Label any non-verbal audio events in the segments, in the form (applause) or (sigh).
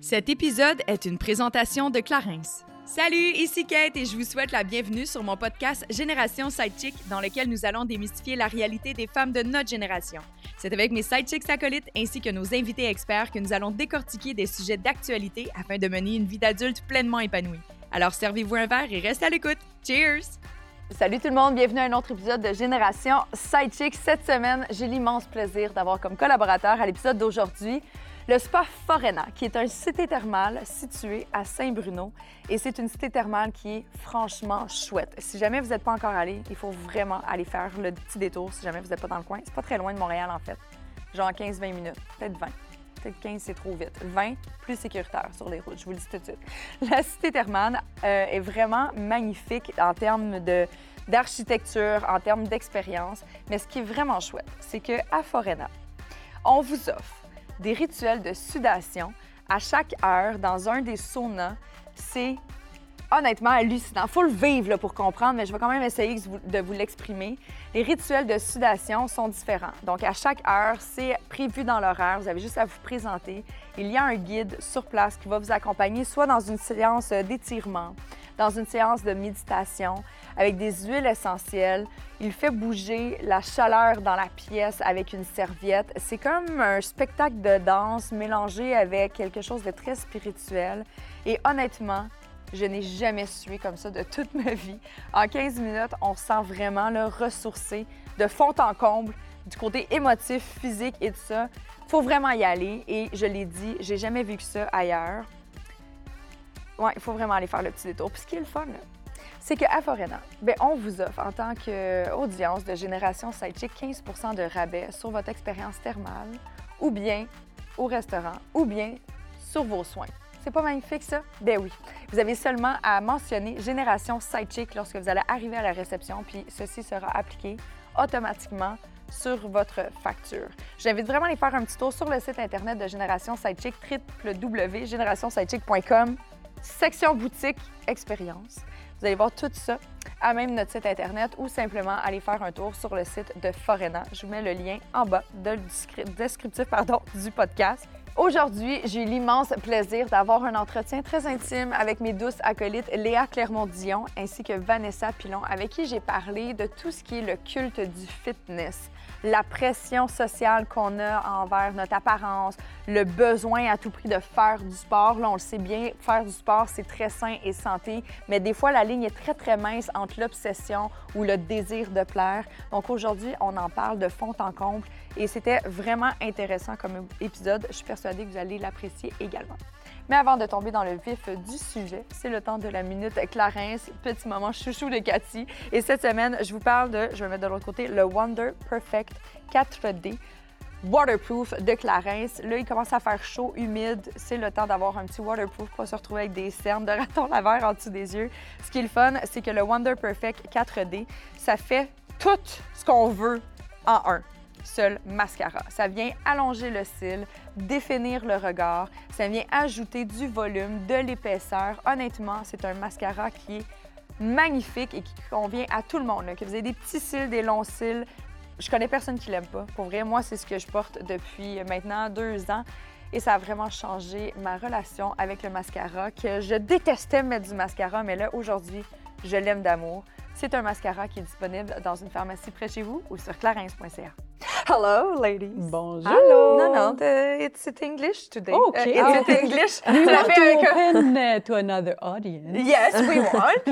Cet épisode est une présentation de Clarence. Salut, ici Kate et je vous souhaite la bienvenue sur mon podcast Génération Sidechick dans lequel nous allons démystifier la réalité des femmes de notre génération. C'est avec mes sidechicks acolytes ainsi que nos invités experts que nous allons décortiquer des sujets d'actualité afin de mener une vie d'adulte pleinement épanouie. Alors servez-vous un verre et restez à l'écoute. Cheers! Salut tout le monde, bienvenue à un autre épisode de Génération Sidechick. Cette semaine, j'ai l'immense plaisir d'avoir comme collaborateur à l'épisode d'aujourd'hui le spa Forena, qui est un cité thermale situé à Saint-Bruno. Et c'est une cité thermale qui est franchement chouette. Si jamais vous n'êtes pas encore allé, il faut vraiment aller faire le petit détour si jamais vous n'êtes pas dans le coin. C'est pas très loin de Montréal, en fait. Genre 15-20 minutes, peut-être 20. Peut-être 15, c'est trop vite. 20, plus sécuritaire sur les routes, je vous le dis tout de suite. (laughs) La cité thermale euh, est vraiment magnifique en termes de d'architecture, en termes d'expérience. Mais ce qui est vraiment chouette, c'est qu'à Forena, on vous offre des rituels de sudation à chaque heure dans un des saunas. C'est honnêtement hallucinant. faut le vivre là, pour comprendre, mais je vais quand même essayer de vous l'exprimer. Les rituels de sudation sont différents. Donc, à chaque heure, c'est prévu dans l'horaire. Vous avez juste à vous présenter. Il y a un guide sur place qui va vous accompagner soit dans une séance d'étirement, dans une séance de méditation, avec des huiles essentielles. Il fait bouger la chaleur dans la pièce avec une serviette. C'est comme un spectacle de danse mélangé avec quelque chose de très spirituel. Et honnêtement, je n'ai jamais sué comme ça de toute ma vie. En 15 minutes, on se sent vraiment le ressourcé de fond en comble du côté émotif, physique et tout ça. faut vraiment y aller et je l'ai dit, j'ai jamais vu que ça ailleurs. Ouais, il faut vraiment aller faire le petit détour. Puis ce qui est le fun, c'est qu'à Forena, bien, on vous offre en tant qu'audience de Génération Sidechick 15% de rabais sur votre expérience thermale ou bien au restaurant ou bien sur vos soins. C'est pas magnifique ça? Ben oui. Vous avez seulement à mentionner Génération Sidechick lorsque vous allez arriver à la réception, puis ceci sera appliqué automatiquement sur votre facture. J'invite vraiment à aller faire un petit tour sur le site internet de Génération Sidechick, www.générationsidechick.com, section boutique expérience. Vous allez voir tout ça à même notre site Internet ou simplement aller faire un tour sur le site de Forena. Je vous mets le lien en bas de descriptif pardon, (laughs) du podcast. Aujourd'hui, j'ai eu l'immense plaisir d'avoir un entretien très intime avec mes douces acolytes Léa Clermont-Dion ainsi que Vanessa Pilon, avec qui j'ai parlé de tout ce qui est le culte du fitness, la pression sociale qu'on a envers notre apparence, le besoin à tout prix de faire du sport. Là, on le sait bien, faire du sport, c'est très sain et santé, mais des fois, la ligne est très, très mince entre l'obsession ou le désir de plaire. Donc aujourd'hui, on en parle de fond en comble et c'était vraiment intéressant comme épisode. Je suis persuadée que vous allez l'apprécier également. Mais avant de tomber dans le vif du sujet, c'est le temps de la minute Clarence, petit moment chouchou de Cathy. Et cette semaine, je vous parle de, je vais mettre de l'autre côté, le Wonder Perfect 4D waterproof de Clarence. Là, il commence à faire chaud, humide. C'est le temps d'avoir un petit waterproof pour se retrouver avec des cernes de raton laveur en dessous des yeux. Ce qui est le fun, c'est que le Wonder Perfect 4D, ça fait tout ce qu'on veut en un seul mascara. Ça vient allonger le cil, définir le regard, ça vient ajouter du volume, de l'épaisseur. Honnêtement, c'est un mascara qui est magnifique et qui convient à tout le monde. Que vous ayez des petits cils, des longs cils, je connais personne qui l'aime pas. Pour vrai, moi, c'est ce que je porte depuis maintenant deux ans. Et ça a vraiment changé ma relation avec le mascara, que je détestais mettre du mascara, mais là, aujourd'hui, je l'aime d'amour. C'est un mascara qui est disponible dans une pharmacie près chez vous ou sur clarins.ca. Hello, ladies. Bonjour. Hello. Non, non, it's English today. Okay. Uh, it's English. (laughs) We want to open (laughs) uh, to another audience? Yes, we (laughs) want.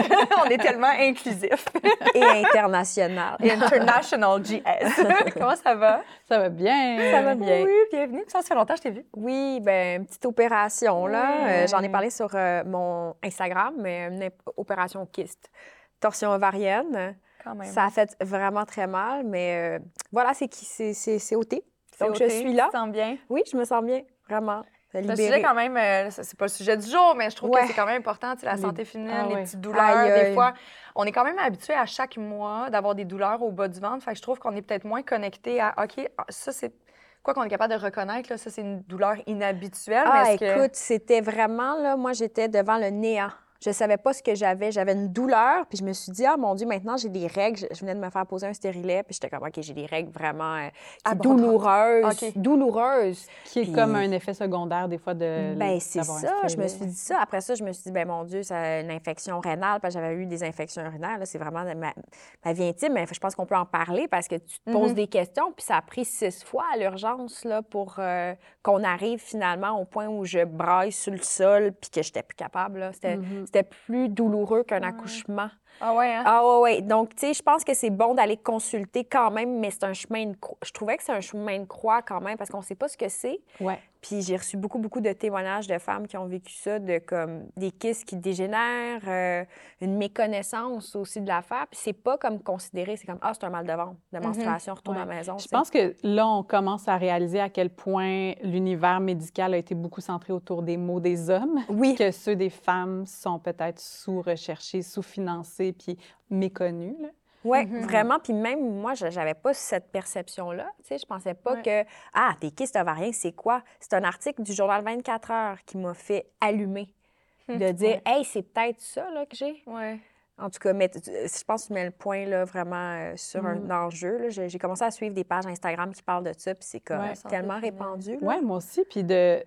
On est tellement inclusif. Et international. International GS. Comment ça va? Ça va bien. Ça va bien. Oui, bienvenue. Ça fait longtemps que je t'ai vu. Oui, ben une petite opération, là. Euh, J'en ai parlé sur euh, mon Instagram, mais une opération kyste. Torsion ovarienne. Ça a fait vraiment très mal, mais euh, voilà, c'est c'est ôté. Donc, je suis là. Tu sens bien? Oui, je me sens bien, vraiment. C'est un sujet quand même, euh, c'est pas le sujet du jour, mais je trouve que c'est quand même important, la santé féminine, ah les petites douleurs. Des fois, on est quand même habitué à chaque mois d'avoir des douleurs au bas du ventre. Fait je trouve qu'on est peut-être moins connecté à, OK, ça, c'est quoi qu'on est capable de reconnaître, là, ça, c'est une douleur inhabituelle. Ah, écoute, c'était vraiment, là, moi, j'étais devant le néant je savais pas ce que j'avais. J'avais une douleur, puis je me suis dit, ah mon Dieu, maintenant j'ai des règles. Je, venais de me faire poser un stérilet, puis j'étais comme, OK, j'ai des règles vraiment euh, douloureuses. Douloureuses. Qui est comme un effet secondaire, des fois, de. Ben, c'est ça. Je me suis dit ça. Après ça, je me suis dit, ben mon Dieu, c'est une infection rénale, parce que j'avais eu des infections urinaires. C'est vraiment ma, ma, vie intime, mais je pense qu'on peut en parler parce que tu te poses mm-hmm. des questions, puis ça a pris six fois à l'urgence pour euh, qu'on arrive finalement au point où je braille sur le sol, puis que j'étais plus capable. C'était mm-hmm. C'était plus douloureux qu'un accouchement. Ah ouais, hein? Ah ouais, ouais. Donc, tu sais, je pense que c'est bon d'aller consulter quand même, mais c'est un chemin de croix. Je trouvais que c'est un chemin de croix quand même parce qu'on sait pas ce que c'est. Ouais. Puis j'ai reçu beaucoup, beaucoup de témoignages de femmes qui ont vécu ça, de comme des kystes qui dégénèrent, euh, une méconnaissance aussi de l'affaire. Puis c'est pas comme considéré, c'est comme ah, c'est un mal de ventre, de mhm. menstruation, retourne à la maison. Je pense que là, on commence à réaliser à quel point l'univers médical a été beaucoup centré autour des mots des hommes. Oui. Que ceux des femmes sont peut-être sous-recherchés, sous-financés, puis méconnus. Là. Oui, mm-hmm. vraiment. Puis même moi, je n'avais pas cette perception-là. Tu sais, je pensais pas que, ah, des kystes ovariens, c'est quoi? C'est un article du journal 24 heures qui m'a fait allumer. Hmm. De dire, hey, c'est peut-être ça là, que j'ai. Ouais. En tout cas, mais, je pense que tu mets le point là, vraiment euh, sur un mm. enjeu. J'ai commencé à suivre des pages Instagram qui parlent de ça, puis c'est comme tellement répandu. Oui, moi aussi. Puis de,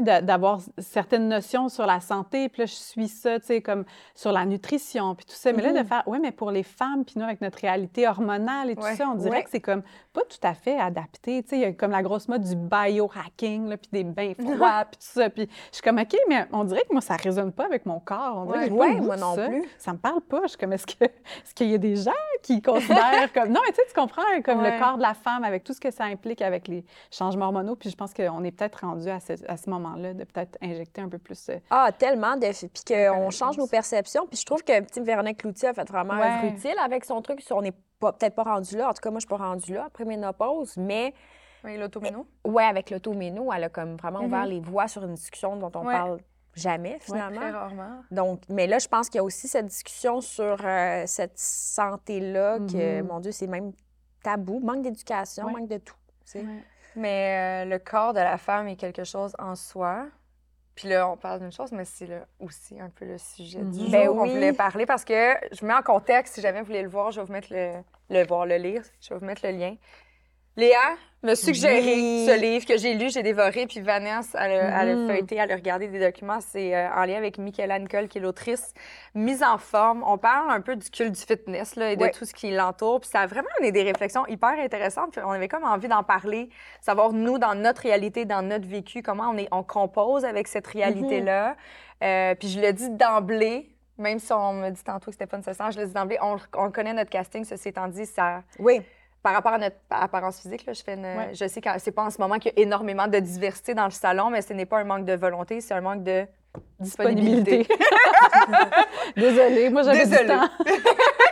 d'avoir certaines notions sur la santé, puis là, je suis ça, tu sais, comme sur la nutrition, puis tout ça. Mais là, de mm-hmm. faire, oui, mais pour les femmes, puis nous, avec notre réalité hormonale et tout ça, on dirait que c'est comme pas tout à fait adapté. Tu sais, il y a comme la grosse mode du biohacking, puis des bains (laughs) froids, puis tout ça. Puis je suis comme, OK, mais on dirait que moi, ça résonne pas avec mon corps. On dirait que ouais, moi non ça. plus. Ça me parle pas. Je suis comme, est-ce que est-ce qu'il y a des gens qui considèrent comme... Non, mais tu sais, tu comprends, comme le corps de la femme, avec tout ce que ça implique avec les changements hormonaux. Puis je pense qu'on est peut-être rendu à ce, à ce moment-là de peut-être injecter un peu plus. Euh, ah, tellement. De... Puis qu'on change nos perceptions. Puis je trouve que petit Véronique Cloutier a fait vraiment utile avec son truc. On n'est peut-être pas rendu là. En tout cas, moi, je suis pas rendue là après ménopause, mais. Oui, l'automéno? Oui, avec l'automéno, elle a comme vraiment mm-hmm. ouvert les voies sur une discussion dont on parle jamais, finalement. très rarement. Donc, mais là, je pense qu'il y a aussi cette discussion sur euh, cette santé-là, que, mm-hmm. mon Dieu, c'est même tabou, manque d'éducation, manque de tout. Mais euh, le corps de la femme est quelque chose en soi. Puis là, on parle d'une chose, mais c'est aussi un peu le sujet du ben jour qu'on voulait parler parce que je vous mets en contexte, si jamais vous voulez le voir, je vais vous mettre le, le voir, le lire, je vais vous mettre le lien. Léa m'a suggéré ce livre que j'ai lu, j'ai dévoré, puis Vanessa, elle, a, mm. feuilleté, elle a regardé des documents. C'est euh, en lien avec Michaela Nicole, qui est l'autrice. Mise en forme. On parle un peu du culte du fitness là, et de tout ce qui l'entoure. Puis ça a vraiment des réflexions hyper intéressantes. Puis on avait comme envie d'en parler, savoir, nous, dans notre réalité, dans notre vécu, comment on, est, on compose avec cette réalité-là. Mm-hmm. Euh, puis je le dis d'emblée, même si on me dit tantôt que c'était pas nécessaire, je le dis d'emblée, on, on connaît notre casting, ceci étant dit, ça... Oui par rapport à notre apparence physique, là, je, fais je sais que c'est pas en ce moment qu'il y a énormément de diversité dans le salon, mais ce n'est pas un manque de volonté, c'est un manque de disponibilité. (laughs) Désolée, moi j'avais du temps. (laughs)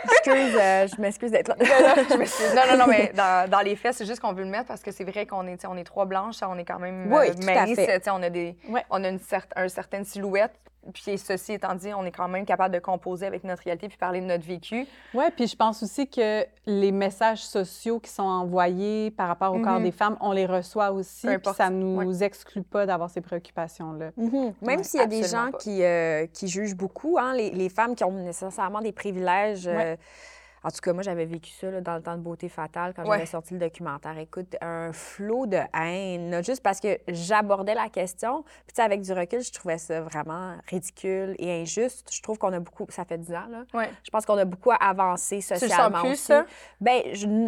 Excuse, euh, je m'excuse d'être là. non, non, non, mais dans, les faits, c'est juste qu'on veut le mettre parce que c'est vrai qu'on est, on est trois blanches, on est quand même oui, euh, on a, des, on a une, une certaine silhouette. Puis ceci étant dit, on est quand même capable de composer avec notre réalité puis parler de notre vécu. Oui, puis je pense aussi que les messages sociaux qui sont envoyés par rapport au corps mhm. des femmes, on les reçoit aussi. Puis ça ne nous exclut pas d'avoir ces préoccupations-là. Mhm. Même s'il y a des gens qui, euh, qui, jugent beaucoup, hein, les, les, femmes qui ont nécessairement des privilèges. Euh, en tout cas, moi, j'avais vécu ça dans le temps de Beauté Fatale quand j'avais sorti le documentaire. Écoute, un flot de haine, juste parce que j'abordais la question. Puis, avec du recul, je trouvais ça vraiment ridicule et injuste. Je trouve qu'on a beaucoup. Ça fait 10 ans, là. Je pense qu'on a beaucoup avancé socialement. Tu le sens plus, ça? Bien,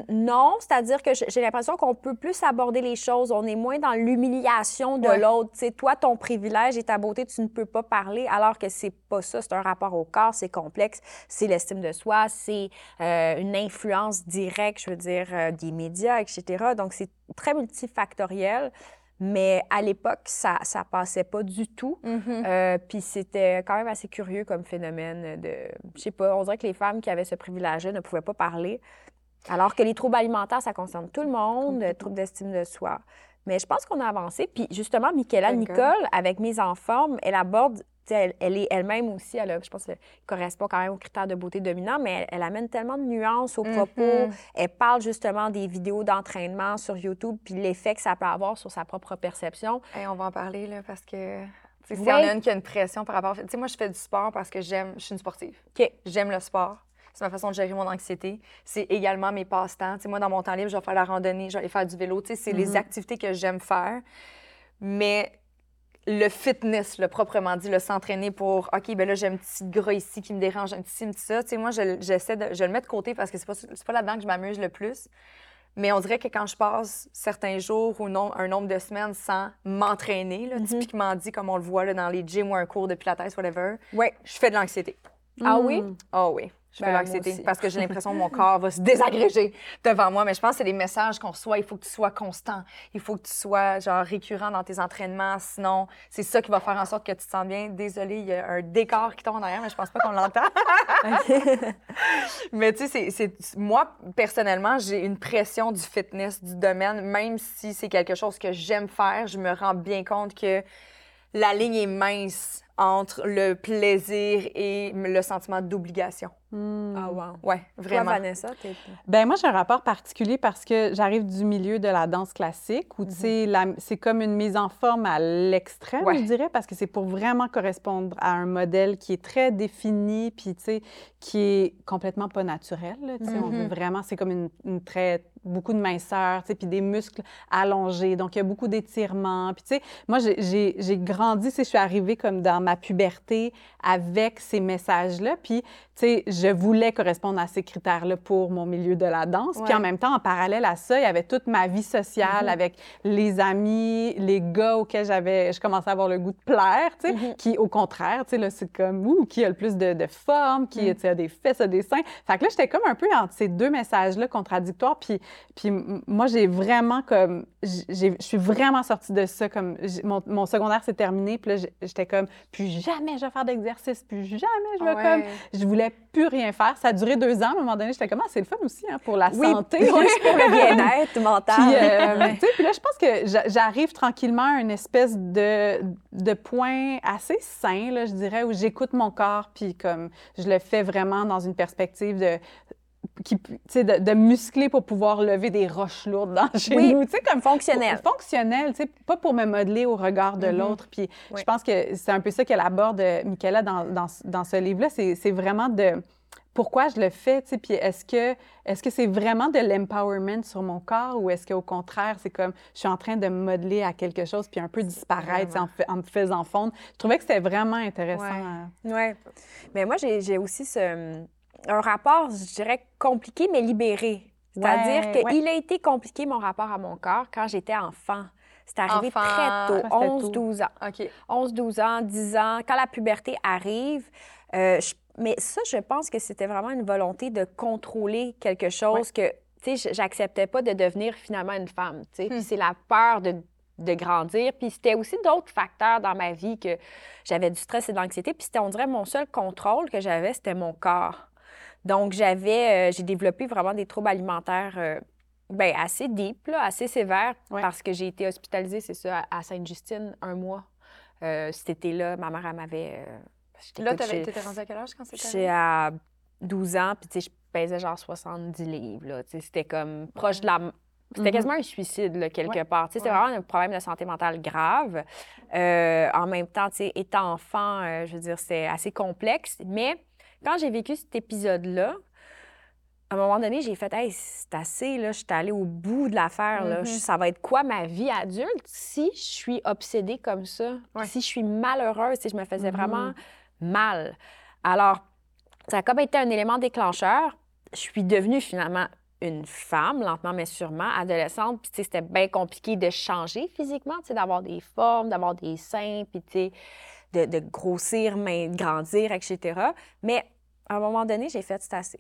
non. C'est-à-dire que j'ai l'impression qu'on peut plus aborder les choses. On est moins dans l'humiliation de l'autre. Tu sais, toi, ton privilège et ta beauté, tu ne peux pas parler, alors que c'est pas ça. C'est un rapport au corps, c'est complexe, c'est l'estime de soi, c'est. Euh, une influence directe, je veux dire, euh, des médias, etc. Donc, c'est très multifactoriel. Mais à l'époque, ça ne passait pas du tout. Mm-hmm. Euh, puis c'était quand même assez curieux comme phénomène de... Je sais pas, on dirait que les femmes qui avaient ce privilège ne pouvaient pas parler. Alors que les troubles alimentaires, ça concerne tout le monde, les troubles d'estime de soi. Mais je pense qu'on a avancé. Puis justement, Michaela Nicole, avec Mise en forme, elle aborde elle, est elle-même aussi, elle je pense qu'elle correspond quand même aux critères de beauté dominants, mais elle, amène tellement de nuances aux propos. Mm-hmm. Elle parle justement des vidéos d'entraînement sur YouTube, puis l'effet que ça peut avoir sur sa propre perception. Et on va en parler, là, parce que S'il y en a une qui a une pression par rapport... Tu sais, moi, je fais du sport parce que j'aime... Je suis une sportive. J'aime le sport. C'est ma façon de gérer mon anxiété. C'est également mes passe-temps. Tu sais, moi, dans mon temps libre, je vais faire la randonnée, je vais aller faire du vélo. Tu sais, c'est les Mhm. activités que j'aime faire. Mais le fitness, le proprement dit, le s'entraîner pour OK, ben là, j'ai un petit gras ici qui me dérange, un petit un petit ça. Tu sais, moi, je- j'essaie de je le mets de côté parce que c'est pas, pas là-dedans que je m'amuse le plus. Mais on dirait que quand je passe certains jours ou non, un nombre de semaines sans m'entraîner, Mhm. typiquement dit, comme on le voit là, dans les gyms ou un cours de pilates, whatever, Oui. je fais de l'anxiété. Ah oui? Mm. Ah oui, je fais Ben, l'anxiété parce que j'ai (laughs) l'impression que mon corps va se désagréger devant moi. Mais je pense que c'est des messages qu'on reçoit. Il faut que tu sois constant. Il faut que tu sois genre récurrent dans tes entraînements. Sinon, c'est ça qui va faire en sorte que tu te sens bien. Désolée, il y a un décor qui tombe en arrière, mais je pense pas qu'on l'entend. (laughs) mais tu sais, c'est- moi, personnellement, j'ai une pression du fitness, du domaine. Même si c'est quelque chose que j'aime faire, je me rends bien compte que la ligne est mince entre le plaisir et le sentiment d'obligation. Mm. Ah, wow. Ouais, Toi, vraiment. Vanessa, t'es... Ben moi, j'ai un rapport particulier parce que j'arrive du milieu de la danse classique où, tu sais, la- c'est comme une mise en forme à l'extrême, Ouais. je dirais, parce que c'est pour vraiment correspondre à un modèle qui est très défini, puis, tu sais, qui est complètement pas naturel, tu sais. On veut Mhm. vraiment, c'est comme une, une très, beaucoup de minceur, tu sais, puis des muscles allongés. Donc, il y a beaucoup d'étirements. Puis, tu sais, moi, j'ai- j'ai j'ai grandi, tu sais, je suis arrivée comme dans ma puberté avec ces messages-là. Puis, tu sais, je voulais correspondre à ces critères-là pour mon milieu de la danse. Puis en même temps, en parallèle à ça, il y avait toute ma vie sociale Mhm. avec les amis, les gars auxquels j'avais, je commençais à avoir le goût de plaire, tu sais, Mhm. qui, au contraire, tu sais, là, c'est comme, ouh, qui a le plus de, de forme, qui tu sais, a des fesses, a des seins. Fait que là, j'étais comme un peu entre ces deux messages-là contradictoires. Puis, puis moi, j'ai vraiment comme, je suis vraiment sortie de ça. Comme, mon, mon secondaire s'est terminé, puis là, j'étais comme, plus jamais je vais faire d'exercice, plus jamais je vais Ouais. comme, je voulais plus rien faire. Ça a duré deux ans. À un moment donné, j'étais comme, ah, c'est le fun aussi hein, pour la Oui, santé. pour le bien-être mental. Puis, euh, (laughs) puis là, je pense que j'a- j'arrive tranquillement à une espèce de, de point assez sain, là, je dirais, où j'écoute mon corps, puis comme je le fais vraiment dans une perspective de qui, de, de muscler pour pouvoir lever des roches lourdes dans chez Oui, nous, comme fonctionnel. fonctionnel, tu sais, pas pour me modeler au regard de Mhm. l'autre. Puis Oui. je pense que c'est un peu ça qu'elle aborde, euh, Michaela, dans, dans, dans ce livre-là, c'est vraiment de pourquoi je le fais, tu sais, puis est-ce que est-ce que c'est vraiment de l'empowerment sur mon corps ou est-ce qu'au contraire, c'est comme je suis en train de me modeler à quelque chose puis un peu disparaître en, en me faisant fondre? Je trouvais que c'était vraiment intéressant. Ouais. euh. Oui. Mais moi, j'ai aussi ce, un rapport, je dirais, compliqué, mais libéré. C'est-à-dire Ouais, qu'il ouais. a été compliqué, mon rapport à mon corps, quand j'étais enfant. C'est arrivé Enfant. très tôt, Ouais, c'était tôt. 11-12 ans. OK. 11-12 ans, 10 ans, quand la puberté arrive. euh, je- mais ça, je pense que c'était vraiment une volonté de contrôler quelque chose que, tu sais, j'acceptais pas de devenir finalement une femme, tu sais. Puis Hmm. c'est la peur de, de grandir. Puis c'était aussi d'autres facteurs dans ma vie que j'avais du stress et de l'anxiété. Puis c'était, on dirait, mon seul contrôle que j'avais, c'était mon corps. Donc, j'avais, euh, j'ai développé vraiment des troubles alimentaires euh, ben, assez deep, là, assez sévères, Ouais. parce que j'ai été hospitalisée, c'est ça, à Sainte-Justine, un mois. Euh, cet été-là, ma mère, elle m'avait. Là, j'ai- t'étais rendue à quel âge quand c'était J'étais à 12 ans, puis tu sais, je pesais genre 70 livres. là. Tu C'était comme proche de la. C'était Mhm. quasiment un suicide, là, quelque Ouais. part. Tu sais, C'était Ouais. vraiment un problème de santé mentale grave. En même temps, tu sais, étant enfant, je veux dire, c'est assez complexe. Mais quand j'ai vécu cet épisode-là, à un moment donné, j'ai fait, hey, c'est assez, là, je suis allée au bout de l'affaire. là. Mhm. Ça va être quoi ma vie adulte si je suis obsédée comme ça? Ouais. Si je suis malheureuse, si je me faisais Mhm. vraiment mal? Alors, ça a comme été un élément déclencheur. Je suis devenue finalement une femme, lentement mais sûrement, adolescente. Puis, tu sais, c'était bien compliqué de changer physiquement, tu sais, d'avoir des formes, d'avoir des seins, puis, tu sais, de, de grossir, mais de grandir, etc. Mais à un moment donné, j'ai fait, c'est assez.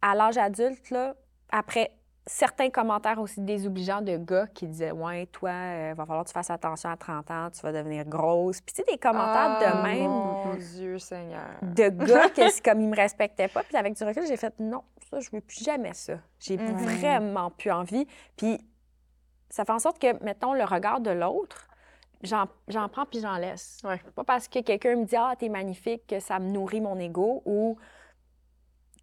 À l'âge adulte, là, après certains commentaires aussi désobligeants de gars qui disaient Ouais, toi, il va falloir que tu fasses attention à 30 ans, tu vas devenir grosse. Puis, tu sais, des commentaires Ah, de même Mon Dieu Seigneur. de (laughs) gars que c'est comme ils me respectaient pas. Puis avec du recul, j'ai fait non, ça, je veux plus jamais ça. J'ai Mhm. vraiment plus envie. Puis ça fait en sorte que, mettons, le regard de l'autre, j'en j'en prends puis j'en laisse. Ouais. Pas parce que quelqu'un me dit Ah, t'es magnifique que ça me nourrit mon ego ou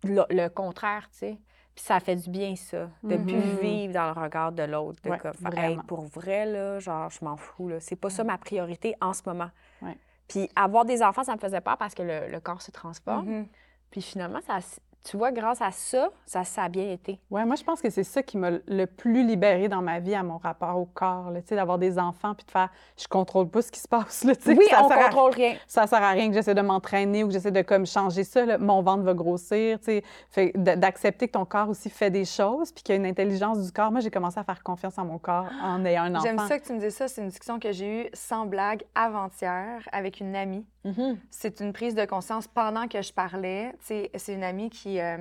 le, le contraire, tu sais. Puis ça fait du bien, ça, de Mhm. plus vivre dans le regard de l'autre. De Ouais, comme. Hey, pour vrai, là, genre, je m'en fous, là. C'est pas ça ma priorité en ce moment. Puis avoir des enfants, ça me faisait peur parce que le, corps se transforme. Mm-hmm. Puis finalement, ça, tu vois, grâce à ça, ça, ça a bien été. Oui, moi, je pense que c'est ça qui m'a le plus libérée dans ma vie à mon rapport au corps, tu sais, d'avoir des enfants puis de faire, je contrôle pas ce qui se passe, là, Oui, ça on contrôle rien. Ça sert à rien que j'essaie de m'entraîner ou que j'essaie de comme changer ça, mon ventre va grossir, tu sais, d'accepter que ton corps aussi fait des choses puis qu'il y a une intelligence du corps. Moi, j'ai commencé à faire confiance en mon corps en ayant un enfant. J'aime ça que tu me dises ça, c'est une discussion que j'ai eue sans blague avant-hier avec une amie. Mm-hmm. C'est une prise de conscience pendant que je parlais. C'est une amie qui, euh,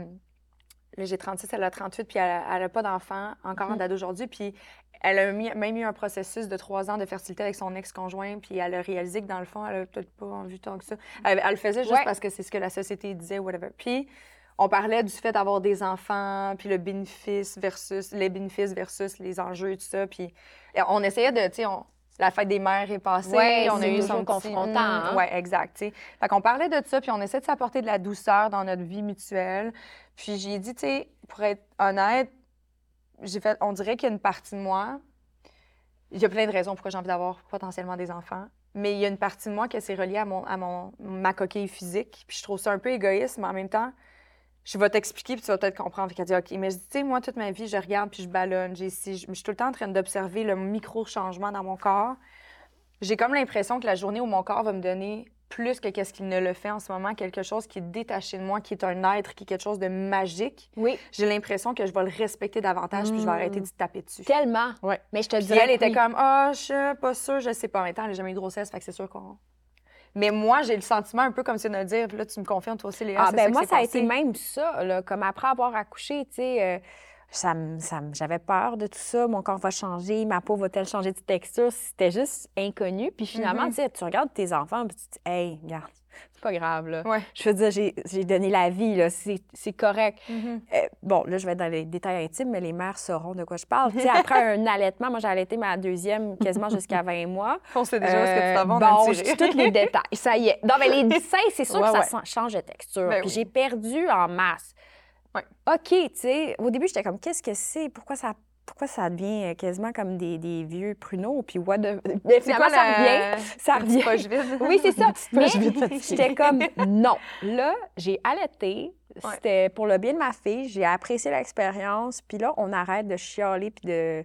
j'ai 36, elle a 38, puis elle n'a pas d'enfant encore en mhm. date d'aujourd'hui. Puis elle a même eu un processus de trois ans de fertilité avec son ex-conjoint, puis elle a réalisé que dans le fond, elle n'a peut-être pas envie tant que ça. Elle, le faisait juste parce que c'est ce que la société disait, whatever. Puis on parlait du fait d'avoir des enfants, puis le bénéfice versus les bénéfices versus les enjeux, tout ça. Puis on essayait de, tu sais, la fête des mères est passée, on a eu son confrontant. Hein? Oui, exact. Fait qu'on parlait de ça, puis on essaie de s'apporter de la douceur dans notre vie mutuelle. Puis j'ai dit, tu sais, pour être honnête, j'ai fait, on dirait qu'il y a une partie de moi, il y a plein de raisons pourquoi j'ai envie d'avoir potentiellement des enfants, mais il y a une partie de moi qui s'est reliée à, mon, à mon, ma coquille physique. Puis je trouve ça un peu égoïste, mais en même temps, je vais t'expliquer, puis tu vas peut-être comprendre. Puis dit, OK, mais je dis, tu sais, moi, toute ma vie, je regarde, puis je ballonne, j'ai je, je suis tout le temps en train d'observer le micro-changement dans mon corps. J'ai comme l'impression que la journée où mon corps va me donner plus que qu'est-ce qu'il ne le fait en ce moment, quelque chose qui est détaché de moi, qui est un être, qui est quelque chose de magique. Oui. J'ai l'impression que je vais le respecter davantage, puis je vais arrêter de taper dessus. Tellement. Ouais. Mais je te dis. elle était comme, ah, oh, je suis pas sûre, je sais pas. En même temps, elle n'a jamais eu de grossesse, fait que c'est sûr qu'on. Mais moi, j'ai le sentiment un peu comme si on a dire, là, tu me confirmes toi aussi, Léa. Ah, ben moi, ça a été même ça, là, comme après avoir accouché, tu sais. Euh, ça, ça j'avais peur de tout ça. Mon corps va changer, ma peau va-t-elle changer de texture? C'était juste inconnu. Puis finalement, mm-hmm. tu regardes tes enfants, puis tu te dis, hey, regarde, c'est pas grave, là. Je veux dire, j'ai donné la vie, là, c'est correct. Mm-hmm. Euh, bon, là, je vais être dans les détails intimes, mais les mères sauront de quoi je parle. après un (laughs) allaitement, moi, j'ai allaité ma deuxième quasiment jusqu'à 20 mois. On sait déjà ce que tu euh, vas Bon, je tous les détails. Ça y est. Non, mais les (laughs) seins, c'est sûr que ça change de texture. Ben puis j'ai perdu en masse. OK, tu sais, au début, j'étais comme, qu'est-ce que c'est? Pourquoi ça pourquoi ça devient quasiment comme des, des vieux pruneaux, puis what de... (laughs) Mais finalement, ça revient? Ça revient. oui, c'est ça. (laughs) Mais j'étais comme, (laughs) non. Là, j'ai allaité. C'était pour le bien de ma fille. J'ai apprécié l'expérience. Puis là, on arrête de chialer puis de,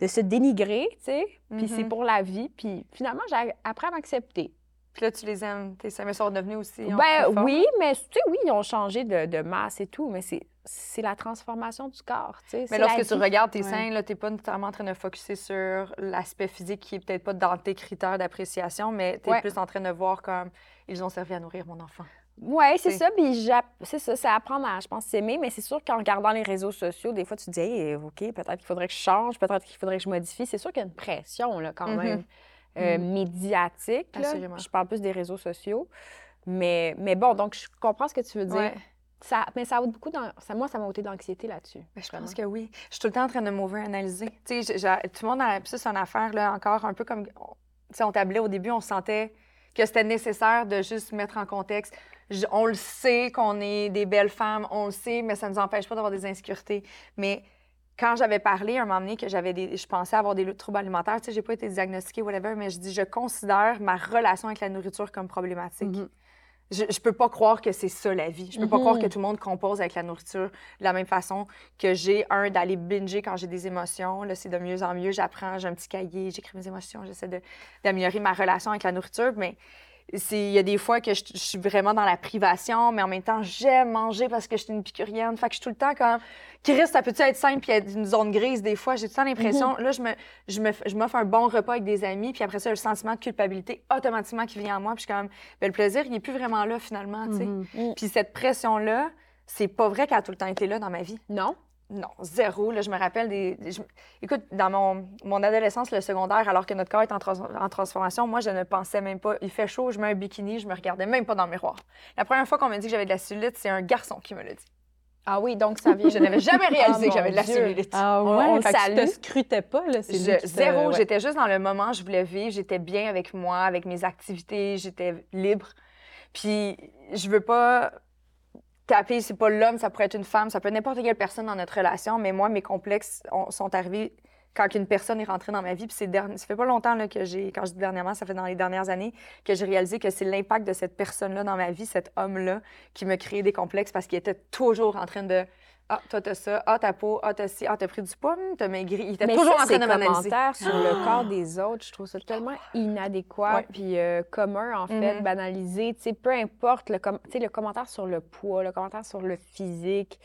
de se dénigrer, tu sais. Puis c'est mm-hmm. pour la vie. Puis finalement, j'ai appris à m'accepter. Puis là, tu les aimes, tes seins sont devenus aussi. Ben oui, mais tu sais, oui, ils ont changé de, de masse et tout, mais c'est la transformation du corps. tu sais. Mais lorsque tu regardes tes seins, tu n'es pas nécessairement en train de focuser sur l'aspect physique qui est peut-être pas dans tes critères d'appréciation, mais tu es plus en train de voir comme ils ont servi à nourrir mon enfant. Oui, c'est ça. Puis c'est ça, c'est apprendre à, je pense, s'aimer. Mais c'est sûr qu'en regardant les réseaux sociaux, des fois, tu te dis, hey, OK, peut-être qu'il faudrait que je change, peut-être qu'il faudrait que je modifie. C'est sûr qu'il y a une pression, là, quand mm-hmm. même. Euh, mm. médiatique. Je parle plus des réseaux sociaux. Mais, mais bon, donc je comprends ce que tu veux dire. Ça, mais ça a beaucoup dans, ça, moi, ça m'a ôté d'anxiété là-dessus. Ben, je pense que oui. Je suis tout le temps en train de m'over-analyser. Tu sais, tout le monde a... ça, c'est une affaire, là, encore un peu comme... Tu sais, on tablait au début, on sentait que c'était nécessaire de juste mettre en contexte. on le sait qu'on est des belles femmes, on le sait, mais ça ne nous empêche pas d'avoir des insécurités. Mais quand j'avais parlé un moment donné que j'avais des, je pensais avoir des troubles alimentaires, tu sais, j'ai pas été diagnostiquée, whatever, mais je dis, je considère ma relation avec la nourriture comme problématique. Mhm. Je, je peux pas croire que c'est ça la vie. Je peux pas croire que mhm. tout le monde compose avec la nourriture de la même façon que j'ai, un, d'aller binger quand j'ai des émotions. Là, c'est de mieux en mieux. J'apprends, j'ai un petit cahier, j'écris mes émotions, j'essaie d'améliorer ma relation avec la nourriture, mais il y a des fois que je, suis vraiment dans la privation, mais en même temps, j'aime manger parce que je suis une picurienne. Fait que je suis tout le temps comme, Chris, ça peut-tu être simple puis être une zone grise des fois? J'ai tout le temps l'impression, mhm. là, je me, je me, je m'offre un bon repas avec des amis, puis après ça, le sentiment de culpabilité automatiquement qui vient en moi, puis je suis comme, ben, le plaisir, il n'est plus vraiment là finalement, tu sais. Mhm. Puis cette pression-là, c'est pas vrai qu'elle a tout le temps été là dans ma vie. Non. Non, zéro. Là, je me rappelle des. écoute, dans mon, mon, adolescence, le secondaire, alors que notre corps est en, en, transformation, moi, je ne pensais même pas. Il fait chaud, je mets un bikini, je me regardais même pas dans le miroir. La première fois qu'on m'a dit que j'avais de la cellulite, c'est un garçon qui me l'a dit. Ah oui, donc ça vient. je n'avais (laughs) jamais réalisé que j'avais de la cellulite. Ah ouais, on fait que te scrutais pas, là. Je, zéro, j'étais juste dans le moment, je voulais vivre, j'étais bien avec moi, avec mes activités, j'étais libre. Puis je veux pas taper, c'est pas l'homme, ça pourrait être une femme, ça peut être n'importe quelle personne dans notre relation, mais moi, mes complexes sont arrivés quand une personne est rentrée dans ma vie, puis c'est ça fait pas longtemps que j'ai, quand je dis dernièrement, ça fait dans les dernières années que j'ai réalisé que c'est l'impact de cette personne-là dans ma vie, cet homme-là, qui me créait des complexes parce qu'il était toujours en train de ah, toi, t'as ça. Ah, ta peau. Ah, t'as ci. Ah, t'as pris du poids. T'as maigri. Il était toujours en train de m'analyser. commentaires sur le (gasps) corps des autres, je trouve ça tellement inadéquat puis euh, commun, en fait, mm-hmm. banalisé. Tu sais, peu importe le, com le commentaire sur le poids, le commentaire sur le physique.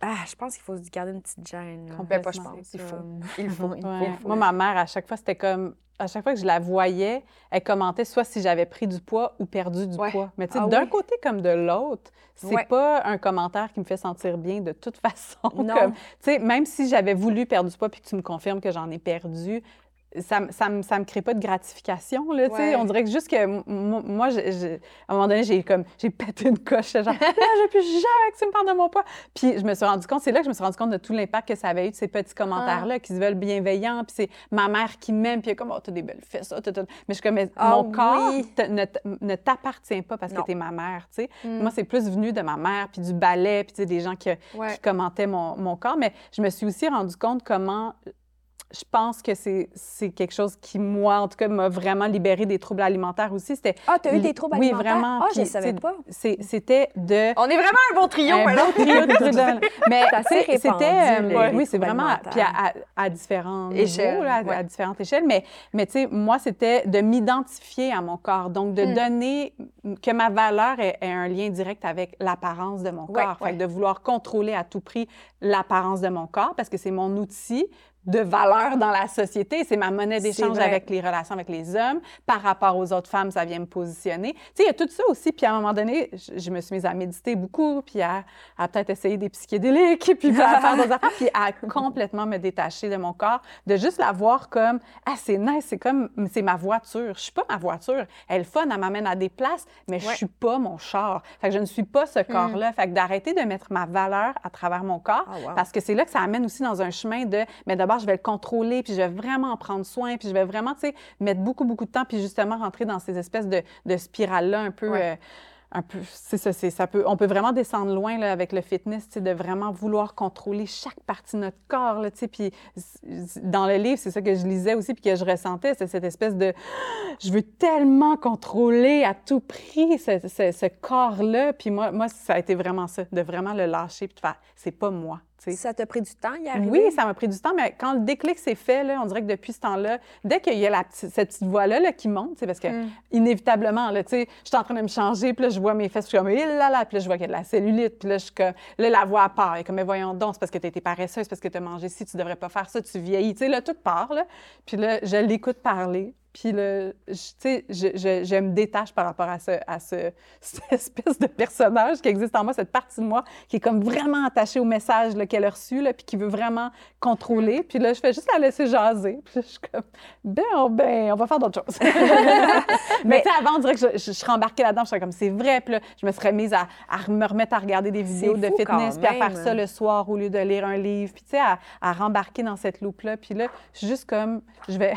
Ah, je pense qu'il faut se garder une petite gêne. Complètement, je pense. Il faut. Il faut. Il faut. Moi, ma mère, à chaque fois, c'était comme à chaque fois que je la voyais, elle commentait soit si j'avais pris du poids ou perdu du poids. Mais tu sais, ah d'un côté comme de l'autre, c'est pas un commentaire qui me fait sentir bien de toute (laughs) façon. Tu sais, même si j'avais voulu perdre du poids puis que tu me confirmes que j'en ai perdu, ça, ça, me, ça me crée pas de gratification, là. On dirait que juste que moi, à un moment donné, j'ai comme, j'ai pété une coche, genre, (laughs) je plus jamais que tu me parles de mon poids. Puis je me suis rendu compte, c'est là que je me suis rendu compte de tout l'impact que ça avait eu de ces petits commentaires-là, ah. qui se veulent bienveillants, puis c'est ma mère qui m'aime, puis comme, oh, t'as des belles fesses, oh, mais je suis comme, ah mon corps ne, ne t'appartient pas parce que t'es ma mère, tu sais. Mm. Moi, c'est plus venu de ma mère, puis du ballet, puis des gens qui, qui commentaient mon, mon corps, mais je me suis aussi rendu compte comment je pense que c'est quelque chose qui, moi, en tout cas, m'a vraiment libéré des troubles alimentaires aussi. C'était ah, tu as eu des troubles alimentaires? Oui, vraiment. Ah, je ne savais pas. C'était de... On est vraiment un bon trio. Un bon trio de troubles (laughs) Mais c'était... Euh, oui, c'est vraiment... Puis à, à, différents échelles. à, différentes échelles. Mais, mais tu sais, moi, c'était de m'identifier à mon corps. Donc, de hmm. donner que ma valeur ait, un lien direct avec l'apparence de mon corps. Fait de vouloir contrôler à tout prix l'apparence de mon corps parce que c'est mon outil de valeur dans la société. C'est ma monnaie d'échange avec les relations avec les hommes. Par rapport aux autres femmes, ça vient me positionner. Tu sais, il y a tout ça aussi. Puis à un moment donné, je, me suis mise à méditer beaucoup, puis à, peut-être essayer des psychédéliques, (laughs) puis à faire des affaires, puis à (laughs) complètement me détacher de mon corps, de juste la voir comme ah c'est nice, c'est comme c'est ma voiture. Je suis pas ma voiture. Elle est fun, elle m'amène à des places, mais je suis pas mon char. Fait que je ne suis pas ce mm. corps-là. Fait que d'arrêter de mettre ma valeur à travers mon corps, ah, parce que c'est là que ça amène aussi dans un chemin de mais d'abord je vais le contrôler, puis je vais vraiment en prendre soin, puis je vais vraiment, tu sais, mettre beaucoup, beaucoup de temps, puis justement rentrer dans ces espèces de, de spirales-là un peu... Euh, un peu, c'est ça, c'est, ça peut, on peut vraiment descendre loin là, avec le fitness, de vraiment vouloir contrôler chaque partie de notre corps, là, puis dans le livre, c'est ça que je lisais aussi, puis que je ressentais, c'est cette espèce de, (gasps) je veux tellement contrôler à tout prix ce, ce, corps-là, puis moi, moi, ça a été vraiment ça, de vraiment le lâcher, puis de faire, c'est pas moi, ça t'a pris du temps arriver? Oui, ça m'a pris du temps, mais quand le déclic s'est fait, là, on dirait que depuis ce temps-là, dès qu'il y a la cette petite voix-là là, qui monte, parce que mm. inévitablement, je suis en train de me changer, puis là, je vois mes fesses, je suis comme, il là, là, puis là, je vois qu'il y a de la cellulite, puis là, je suis comme, là, la voix part, et comme, mais voyons donc, c'est parce que tu été paresseuse, parce que tu as mangé ci, tu devrais pas faire ça, tu vieillis, tu sais, là, tout part, là. Puis là, je l'écoute parler, puis là, tu sais, je, je, me détache par rapport à, ce, à ce, (laughs) cette espèce de personnage qui existe en moi, cette partie de moi qui est comme vraiment attachée au message qu'elle a reçu, là, puis qui veut vraiment contrôler. Puis là, je fais juste la laisser jaser. Puis là, je suis comme, ben, ben, on va faire d'autres choses. (laughs) Mais, tu sais, avant, on dirait que je, je, serais embarquée là-dedans. Je serais comme, c'est vrai. Puis là, je me serais mise à, à me remettre à regarder des vidéos de fitness, puis à faire ça le soir au lieu de lire un livre. Puis tu sais, à, à rembarquer dans cette loupe-là. Puis là, je suis juste comme, je vais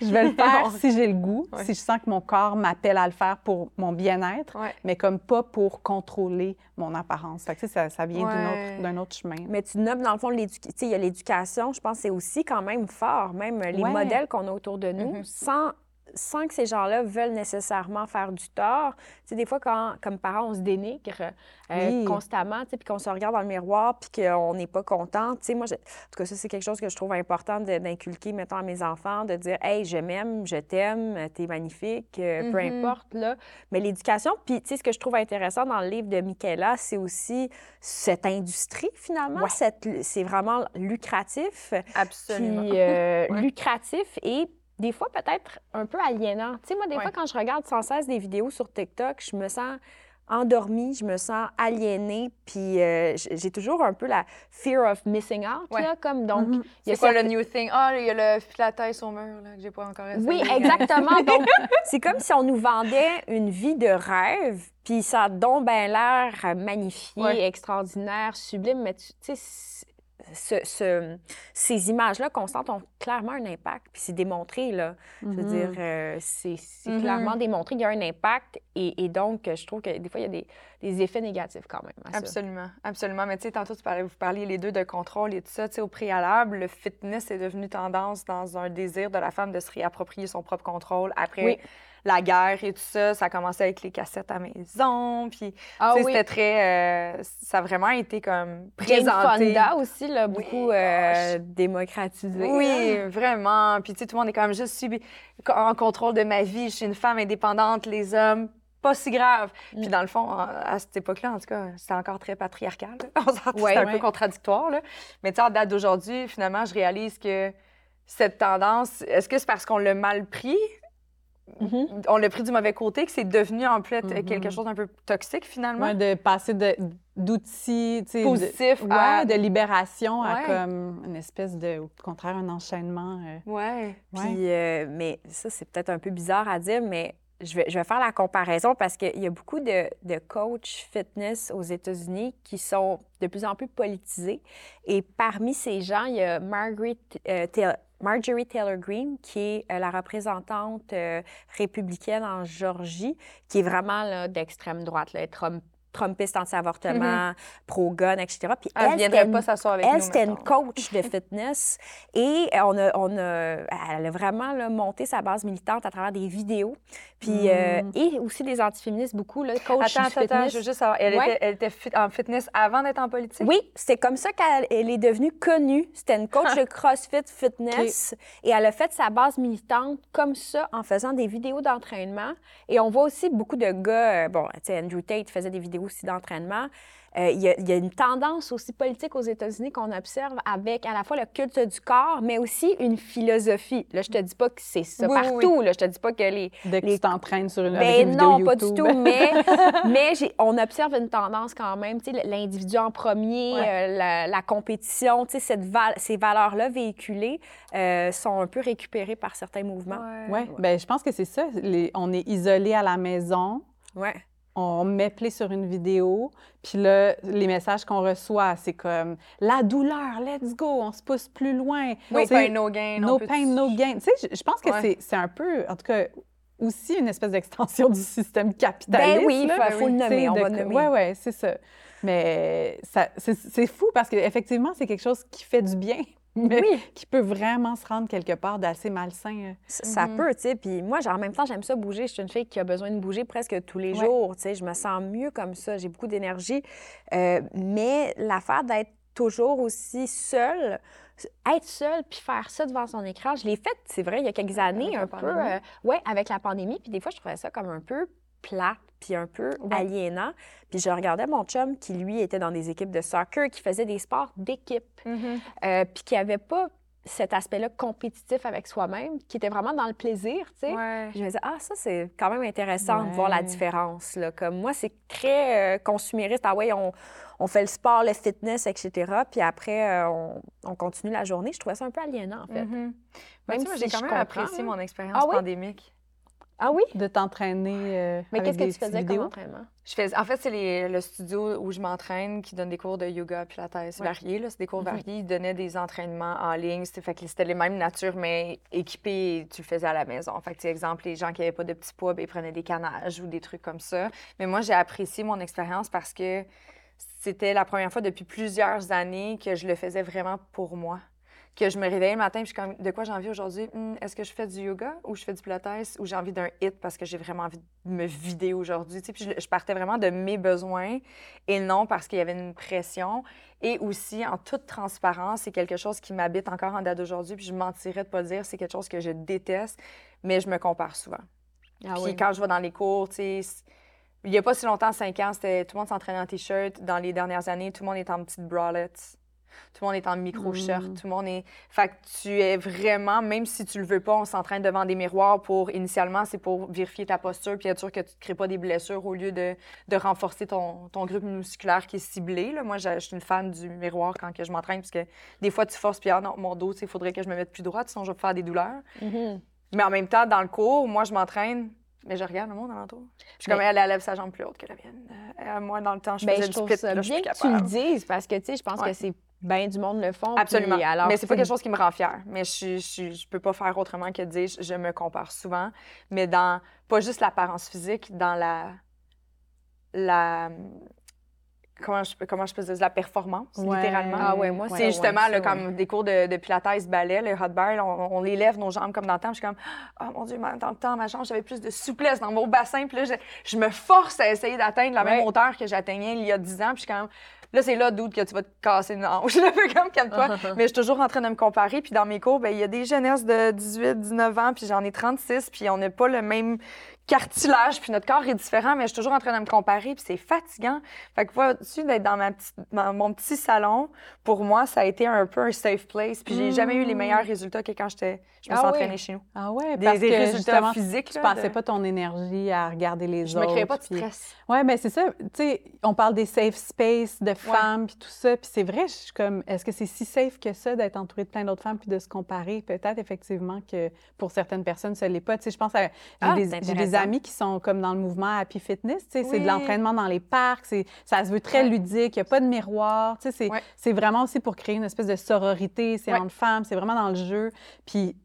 je vais le faire si j'ai le goût, si je sens que mon corps m'appelle à le faire pour mon bien-être, mais comme pas pour contrôler mon apparence. Fait que, ça, ça vient d'un autre, autre, chemin. Mais tu nommes, dans le fond, il y a l'éducation, je pense que c'est aussi quand même fort, même les modèles qu'on a autour de nous, mm-hmm. sans sans que ces gens-là veulent nécessairement faire du tort. Tu sais, des fois, quand, comme parents, on se dénigre euh, constamment, tu sais, puis qu'on se regarde dans le miroir, puis qu'on n'est pas content. Tu sais, moi, en tout cas, ça, c'est quelque chose que je trouve important d'inculquer, mettons, à mes enfants, de dire, hey, je m'aime, je t'aime, t'es magnifique, euh, peu mm-hmm. importe, là. Mais l'éducation, puis, tu sais, ce que je trouve intéressant dans le livre de Michaela, c'est aussi cette industrie, finalement. C'est vraiment lucratif. Absolument. Puis, euh, (laughs) lucratif et des fois peut-être un peu aliénant. Tu sais, moi, des fois, quand je regarde sans cesse des vidéos sur TikTok, je me sens endormie, je me sens aliénée, puis euh, j'ai toujours un peu la fear of missing out, là, comme donc... Mm-hmm. C'est quoi le new thing? Ah, il y a le filateur au mur, là, que j'ai pas encore essayé. Oui, exactement. (laughs) donc, c'est comme si on nous vendait une vie de rêve, puis ça a donc bien l'air magnifié, extraordinaire, sublime, mais tu sais, ce, ces images-là constantes ont clairement un impact. Puis c'est démontré, là. Je veux Mm-hmm. dire, euh, c'est c'est clairement démontré qu'il y a un impact. Et, et donc, je trouve que des fois, il y a des, des effets négatifs quand même à ça. Absolument, absolument. Mais tu sais, tantôt, tu parlais, vous parliez les deux de contrôle et tout ça. Tu sais, au préalable, le fitness est devenu tendance dans un désir de la femme de se réapproprier son propre contrôle. Après Oui. La guerre et tout ça, ça a commencé avec les cassettes à maison. Puis, Ah oui. c'était très... euh, ça a vraiment été comme présenté. Fonda aussi, là, beaucoup Oui, euh, démocratisé. Oui, là. vraiment. Puis, tu sais, tout le monde est quand même juste subi- en contrôle de ma vie. Je suis une femme indépendante, les hommes, pas si grave. Puis, Mm. dans le fond, à à cette époque-là, en tout cas, c'était encore très patriarcal. (laughs) s'entend, Ouais, c'était un ouais. peu contradictoire. Là. Mais, tu sais, en date d'aujourd'hui, finalement, je réalise que cette tendance, est-ce que c'est parce qu'on l'a mal pris? Mhm. On l'a pris du mauvais côté, que c'est devenu en fait Mhm. quelque chose d'un peu toxique finalement? Ouais, de passer d'outils sais, de- Positif ouais, à- de libération à comme une espèce de, au contraire, un enchaînement. euh, Ouais. Puis, euh, mais ça, c'est peut-être un peu bizarre à dire, mais je vais, je vais faire la comparaison parce qu'il y a beaucoup de, de coachs fitness aux États-Unis qui sont de plus en plus politisés. Et parmi ces gens, il y a Margaret, euh, Taylor- Marjorie Taylor Greene, qui est euh, la représentante euh, républicaine en Georgie, qui est vraiment d'extrême droite, là, Trump, Trumpiste anti-avortement, pro-gun, etc. Puis Elle elle, viendrait une- pas s'asseoir avec nous. elle, c'était une coach de (laughs) fitness et on a, on a, elle a vraiment là, monté sa base militante à travers des vidéos. Puis, euh, et aussi des antiféministes, beaucoup, là, coach Attends, attends, attends, je veux juste savoir. Elle Ouais. était, elle était fit- en fitness avant d'être en politique? Oui, c'est comme ça qu'elle elle est devenue connue. C'était une coach de (laughs) CrossFit Fitness et elle a fait sa base militante comme ça en faisant des vidéos d'entraînement. Et on voit aussi beaucoup de gars, euh, bon, tu sais, Andrew Tate faisait des vidéos aussi d'entraînement. Euh, Il y, a- il y a une tendance aussi politique aux États-Unis qu'on observe avec à la fois le culte du corps, mais aussi une philosophie. Là, je te dis pas que c'est ça Oui, oui, partout. Là, je te dis pas que les, Dès que les tu t'entraînes sur une, une ben vidéo non, pas du tout, mais, (laughs) mais on observe une tendance quand même, tu sais, l'individu en premier, Ouais. euh, la, la compétition, tu sais, cette val- ces valeurs-là véhiculées euh, sont un peu récupérées par certains mouvements. Ouais, ben je pense que c'est ça. Les- on est isolé à la maison, Ouais. On met play sur une vidéo, puis là, les messages qu'on reçoit, c'est comme la douleur, let's go, on se pousse plus loin. No pain, no gain. No pain, no gain. Tu sais, je, pense que Ouais. c'est- un peu, en tout cas, aussi une espèce d'extension du système capitaliste. Ben oui, il faut, faut le nommer, on de- va le nommer. Ouais, ouais, c'est ça. Mais c'est fou parce qu'effectivement, c'est quelque chose qui fait du bien, mais Oui. qui peut vraiment se rendre quelque part d'assez malsain. euh. Ça, ça Mhm. peut, tu sais. Puis moi, genre, en même temps, j'aime ça bouger. Je suis une fille qui a besoin de bouger presque tous les Ouais. jours, tu sais. Je me sens mieux comme ça. J'ai beaucoup d'énergie. Euh, mais l'affaire d'être toujours aussi seule, être seule puis faire ça devant son écran, je l'ai fait, c'est vrai, il y a quelques années, la un peu. euh, ouais, avec la pandémie. Puis des fois, je trouvais ça comme un peu plate puis un peu aliénant. Puis je regardais mon chum qui, lui, était dans des équipes de soccer, qui faisait des sports d'équipe Mhm. euh, puis qui n'avait pas cet aspect-là compétitif avec soi-même, qui était vraiment dans le plaisir, tu sais. Ouais. Je me disais, ah, ça, c'est quand même intéressant de voir la Ouais. différence. Là. Comme moi, c'est très euh, consumériste. Ah ouais, on, on fait le sport, le fitness, etc. Puis après, euh, on, on continue la journée. Je trouvais ça un peu aliénant, en fait. Mhm. Mais Même si j'ai quand même apprécié là. mon expérience Ah oui? Ah oui? De t'entraîner euh, Mais qu'est-ce que tu faisais petites comme vidéos? entraînement? Je fais, en fait, c'est les- le studio où je m'entraîne qui donne des cours de yoga puis la thèse Ouais. variés. là. C'est des cours Mhm. variés. Ils donnaient des entraînements en ligne. C'était, fait que c'était les mêmes natures, mais équipés, tu le faisais à la maison. Fait que, tu sais, exemple, les gens qui n'avaient pas de petits poids, ben, ils prenaient des canages ou des trucs comme ça. Mais moi, j'ai apprécié mon expérience parce que c'était la première fois depuis plusieurs années que je le faisais vraiment pour moi. Que je me réveillais le matin, puis je suis comme, de quoi j'ai envie aujourd'hui? Hmm, est-ce que je fais du yoga ou je fais du pilates ou j'ai envie d'un hit parce que j'ai vraiment envie de me vider aujourd'hui? Tu sais, Puis je, je partais vraiment de mes besoins et non parce qu'il y avait une pression. Et aussi, en toute transparence, c'est quelque chose qui m'habite encore en date d'aujourd'hui, puis je mentirais de pas le dire, c'est quelque chose que je déteste, mais je me compare souvent. Ah Puis quand je vais dans les cours, tu sais, il n'y a pas si longtemps, cinq ans, c'était tout le monde s'entraînait en t-shirt. Dans les dernières années, tout le monde est en petites bralettes. Tout le monde est en micro-shirt. Mm. Tout le monde est. Fait que tu es vraiment, même si tu le veux pas, on s'entraîne devant des miroirs pour. Initialement, c'est pour vérifier ta posture puis être sûr que tu ne crées pas des blessures au lieu de, de renforcer ton, ton groupe musculaire qui est ciblé. là. Moi, je je suis une fan du miroir quand que je m'entraîne parce que des fois, tu forces puis ah non, mon dos, il faudrait que je me mette plus droit, sinon je vais faire des douleurs. Mhm. Mais en même temps, dans le cours, moi, je m'entraîne, mais je regarde le monde alentour. Je suis comme, Mais- elle, elle lève sa jambe plus haute que la mienne. Euh, moi, dans le temps, je Ben, faisais je du là, je suis que tu le dises parce que, tu sais, je pense Ouais. que c'est bien du monde le font. Absolument. alors, mais c'est pas quelque chose qui me rend fière. Mais je, je, je, peux pas faire autrement que de dire je, me compare souvent. Mais dans, pas juste l'apparence physique, dans la. la comment je, comment je peux dire, la performance, littéralement. Ah ouais, moi, c'est justement comme des cours de, de pilates, ballet, le hot bar, on, on, élève nos jambes comme dans le temps. Je suis comme, oh mon Dieu, dans le temps, ma jambe, j'avais plus de souplesse dans mon bassin. Puis là, je, me force à essayer d'atteindre la même hauteur que j'atteignais il y a 10 ans. Puis je suis comme, là, c'est là, doute que tu vas te casser une hanche. Je le fais comme calme-toi. (laughs) Mais je suis toujours en train de me comparer. Puis dans mes cours, ben, il y a des jeunesses de 18, 19 ans, puis j'en ai 36, puis on n'a pas le même cartilage, puis notre corps est différent, mais je suis toujours en train de me comparer, puis c'est fatigant. Fait que vois-tu, d'être dans, ma petite, mon petit salon, pour moi, ça a été un peu un safe place, puis j'ai jamais eu les meilleurs résultats que quand j'étais, je me suis ah entraînée chez nous. Ah ouais, parce des, que résultats physiques. Tu là, passais pas ton énergie à regarder les je autres. Je me créais pas de stress. Oui, mais c'est ça. Tu sais, on parle des safe spaces de femmes, puis tout ça, puis c'est vrai, je suis comme, est-ce que c'est si safe que ça d'être entourée de plein d'autres femmes, puis de se comparer? Peut-être, effectivement, que pour certaines personnes, ça l'est pas. Tu sais, je pense à... Ah, des amis qui sont comme dans le mouvement Happy Fitness. C'est de l'entraînement dans les parcs. Ça se veut très ludique. Il n'y a pas de miroir. C'est vraiment aussi pour créer une espèce de sororité. C'est entre femmes. C'est vraiment dans le jeu. Puis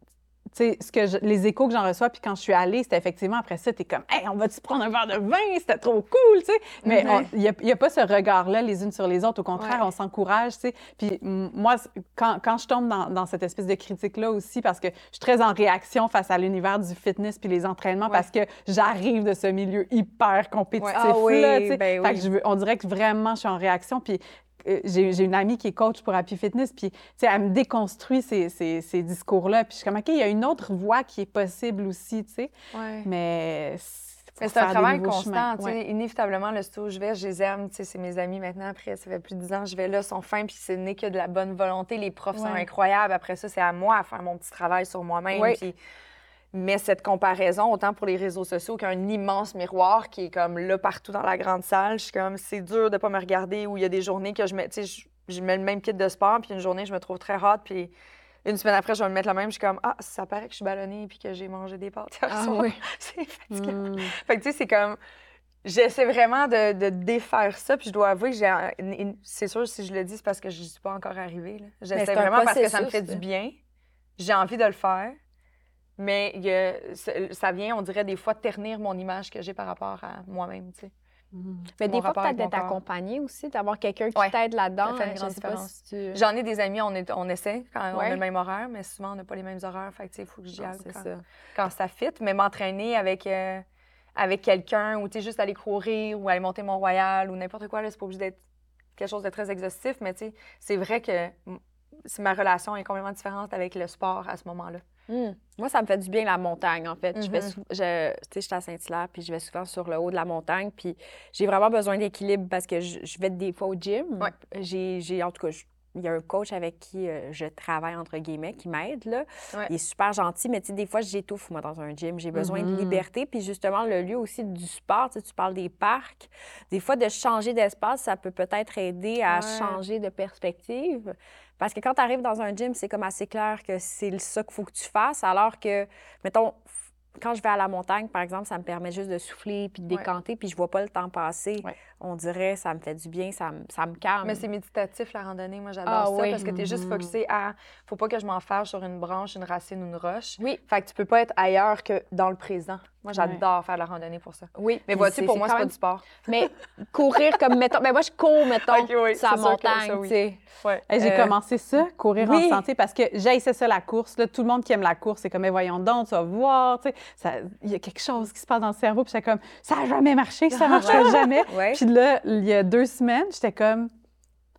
ce que les échos que j'en reçois, puis quand je suis allée, c'était effectivement après ça, tu es comme, hey, on va-tu prendre un verre de vin? C'était trop cool, tu sais. Mais il n'y a, pas ce regard-là les unes sur les autres. Au contraire, on s'encourage, tu sais. Puis moi, quand, quand, je tombe dans, dans cette espèce de critique-là aussi, parce que je suis très en réaction face à l'univers du fitness puis les entraînements, parce que j'arrive de ce milieu hyper compétitif-là, tu sais. Ben fait que je veux, on dirait que vraiment, je suis en réaction. Puis j'ai une amie qui est coach pour Happy Fitness, puis elle me déconstruit ces, ces, ces discours-là. Puis je suis comme, OK, il y a une autre voie qui est possible aussi, tu sais. Mais c'est un travail constant. Inévitablement, le studio où je vais, je les aime. C'est mes amis maintenant. Après, ça fait plus de 10 ans, je vais là, ils sont fins, puis ce n'est que de la bonne volonté. Les profs sont incroyables. Après ça, c'est à moi à faire mon petit travail sur moi-même. Puis mais cette comparaison, autant pour les réseaux sociaux qu'un immense miroir qui est comme là partout dans la grande salle, je suis comme, c'est dur de pas me regarder où il y a des journées que je mets, tu sais, je, mets le même kit de sport, puis une journée, je me trouve très hot, puis une semaine après, je vais me mettre la même, je suis comme, ah, ça paraît que je suis ballonnée puis que j'ai mangé des pâtes ah, oui. (laughs) c'est fatigant. Hmm. Fait que, tu sais, c'est comme, j'essaie vraiment de, défaire ça, puis je dois avouer que j'ai, c'est sûr, si je le dis, c'est parce que je ne suis pas encore arrivée. J'essaie vraiment parce que ça me fait du bien. J'ai envie de le faire. Mais ça vient, on dirait, des fois, ternir mon image que j'ai par rapport à moi-même, tu sais. Mmh. Mais des fois, peut-être d'être accompagné aussi, d'avoir quelqu'un qui t'aide là-dedans. J'en ai des amis, on, est, on essaie quand on a le même horaire, mais souvent, on n'a pas les mêmes horaires. Fait il faut que j'y aille quand, ça. quand ça fit. Mais m'entraîner avec, euh, avec quelqu'un ou juste aller courir ou aller monter Mont-Royal ou n'importe quoi, c'est pas obligé d'être quelque chose de très exhaustif, mais c'est vrai que ma relation est complètement différente avec le sport à ce moment-là. Mmh. Moi, ça me fait du bien la montagne, en fait. Je vais mmh je, je suis à Saint-Hilaire, puis je vais souvent sur le haut de la montagne, puis j'ai vraiment besoin d'équilibre parce que je, vais des fois au gym. J'ai, en tout cas, il y a un coach avec qui euh, je travaille, entre guillemets, qui m'aide, là. Il est super gentil, mais tu sais, des fois, j'étouffe, moi, dans un gym. J'ai besoin de mmh liberté, puis justement, le lieu aussi du sport, tu parles des parcs. Des fois, de changer d'espace, ça peut peut-être aider à changer de perspective. Parce que quand tu arrives dans un gym, c'est comme assez clair que c'est ça qu'il faut que tu fasses, alors que, mettons, quand je vais à la montagne, par exemple, ça me permet juste de souffler puis de décanter, puis je vois pas le temps passer. On dirait, ça me fait du bien, ça, ça me calme. Mais c'est méditatif, la randonnée. Moi, j'adore ah ça parce que tu es juste focusé à. faut pas que je m'en fasse sur une branche, une racine ou une roche. Oui. Fait que tu peux pas être ailleurs que dans le présent. Moi, j'adore faire la randonnée pour ça. Oui. Mais vois-tu, pour moi, c'est pas du sport. Mais courir comme, mettons. Mais ben, moi, je cours, mettons, sur la montagne, tu sais. J'ai euh, commencé ça, courir en santé, parce que j'haïssais ça, la course. Là, tout le monde qui aime la course, c'est comme, mais voyons donc, tu vas voir, tu sais. Il y a quelque chose qui se passe dans le cerveau, puis c'est comme, ça n'a jamais marché, ça ne (laughs) marchera jamais. Puis là, il y a deux semaines, j'étais comme,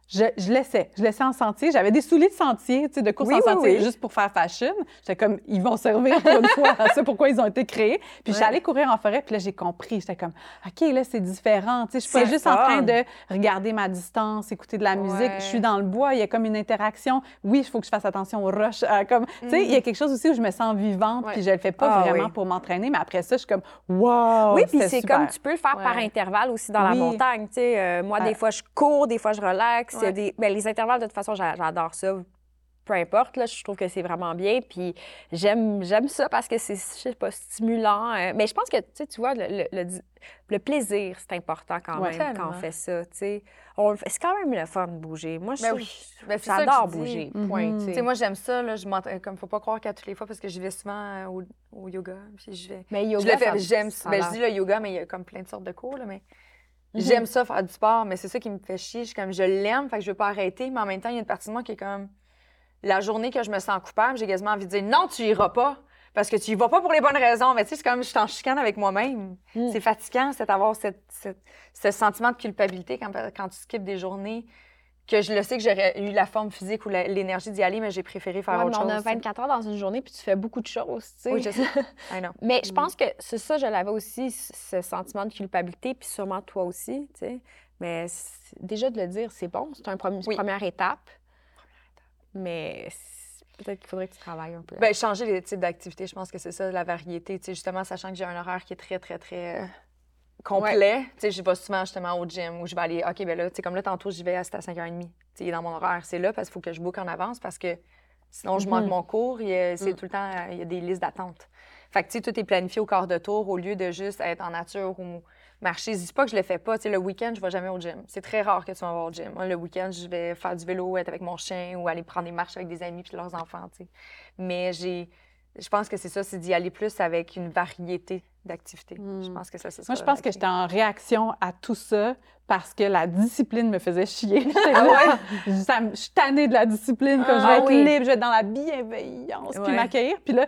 je, je, laissais. Je laissais en sentier. J'avais des souliers de sentier, tu sais, de course en sentier, juste pour faire fashion. J'étais comme, ils vont servir pour une fois (laughs) à ça, pourquoi ils ont été créés. Puis j'allais courir en forêt, puis là, j'ai compris. J'étais comme, OK, là, c'est différent. Tu sais, je suis pas juste en train de regarder ma distance, écouter de la musique. Je suis dans le bois, il y a comme une interaction. Oui, il faut que je fasse attention aux roches. comme, Tu sais, il y a mm. quelque chose aussi où je me sens vivante, puis je le fais pas ah vraiment pour m'entraîner, mais après ça, je suis comme, wow! Oui, puis c'est comme, tu peux le faire par intervalle aussi dans la montagne. Tu sais, euh, moi, des fois, je cours, des fois, je relaxe. Des... Ben, les intervalles, de toute façon, j'adore ça. peu importe, là, je trouve que c'est vraiment bien. Puis j'aime, j'aime ça parce que c'est, je sais pas, stimulant. Euh, mais je pense que, tu vois, le, le, plaisir, c'est important quand même quand on fait ça, tu sais. C'est quand même le fun de bouger. Moi, je ben oui. Ben, j'adore bouger, point. Tu sais, moi, j'aime ça, là, je comme faut pas croire qu'à toutes les fois, parce que j'y vais souvent euh, au, au, yoga, puis je vais... Mais yoga, j'aime ça. Ben, je dis le yoga, mais il y a comme plein de sortes de cours, là, mais... Mhm. J'aime ça faire du sport, mais c'est ça qui me fait chier. Je, comme, je l'aime, fait que je veux pas arrêter, mais en même temps, il y a une partie de moi qui est comme la journée que je me sens coupable, j'ai quasiment envie de dire non, tu iras pas. Parce que tu y vas pas pour les bonnes raisons. Mais tu sais, c'est comme je suis en chicane avec moi-même. Hmm. C'est fatigant, c'est d'avoir cette, ce sentiment de culpabilité quand, quand tu skippes des journées que je le sais que j'aurais eu la forme physique ou l'énergie d'y aller, mais j'ai préféré faire autre chose. On a 24 heures dans une journée, puis tu fais beaucoup de choses, tu sais. Oui, je sais. (laughs) mais je pense que c'est ça, je l'avais aussi, ce sentiment de culpabilité, puis sûrement toi aussi, tu sais. Mais déjà de le dire, c'est bon, c'est un une première étape. Mais peut-être qu'il faudrait que tu travailles un peu. Bien, changer les types d'activités, je pense que c'est ça, la variété. Tu sais, justement, sachant que j'ai un horaire qui est très, très, très euh, complet. Tu sais, je vais souvent justement au gym où je vais aller, OK, ben là, tu sais, comme là, tantôt, j'y vais à 5h30. Tu sais, dans mon horaire, c'est là parce qu'il faut que je book en avance parce que sinon, je manque mhm. mon cours. C'est mm. tout le temps, il y a des listes d'attente. Fait que, tu sais, tout est planifié au quart de tour au lieu de juste être en nature ou marcher. Je dis pas que je le fais pas. Tu sais, le week-end, je vais jamais au gym. C'est très rare que tu vas au gym. Moi, le week-end, je vais faire du vélo, être avec mon chien ou aller prendre des marches avec des amis puis leurs enfants. Tu sais. Mais j'ai, je pense que c'est ça, c'est d'y aller plus avec une variété d'activités. Je hmm. pense que ça, c'est ça. Moi, je pense que j'étais en réaction à tout ça parce que la discipline me faisait chier. (laughs) ah ouais? je suis tannée de la discipline, que je vais ah être libre, je vais être dans la bienveillance, puis m'accueillir. Puis là,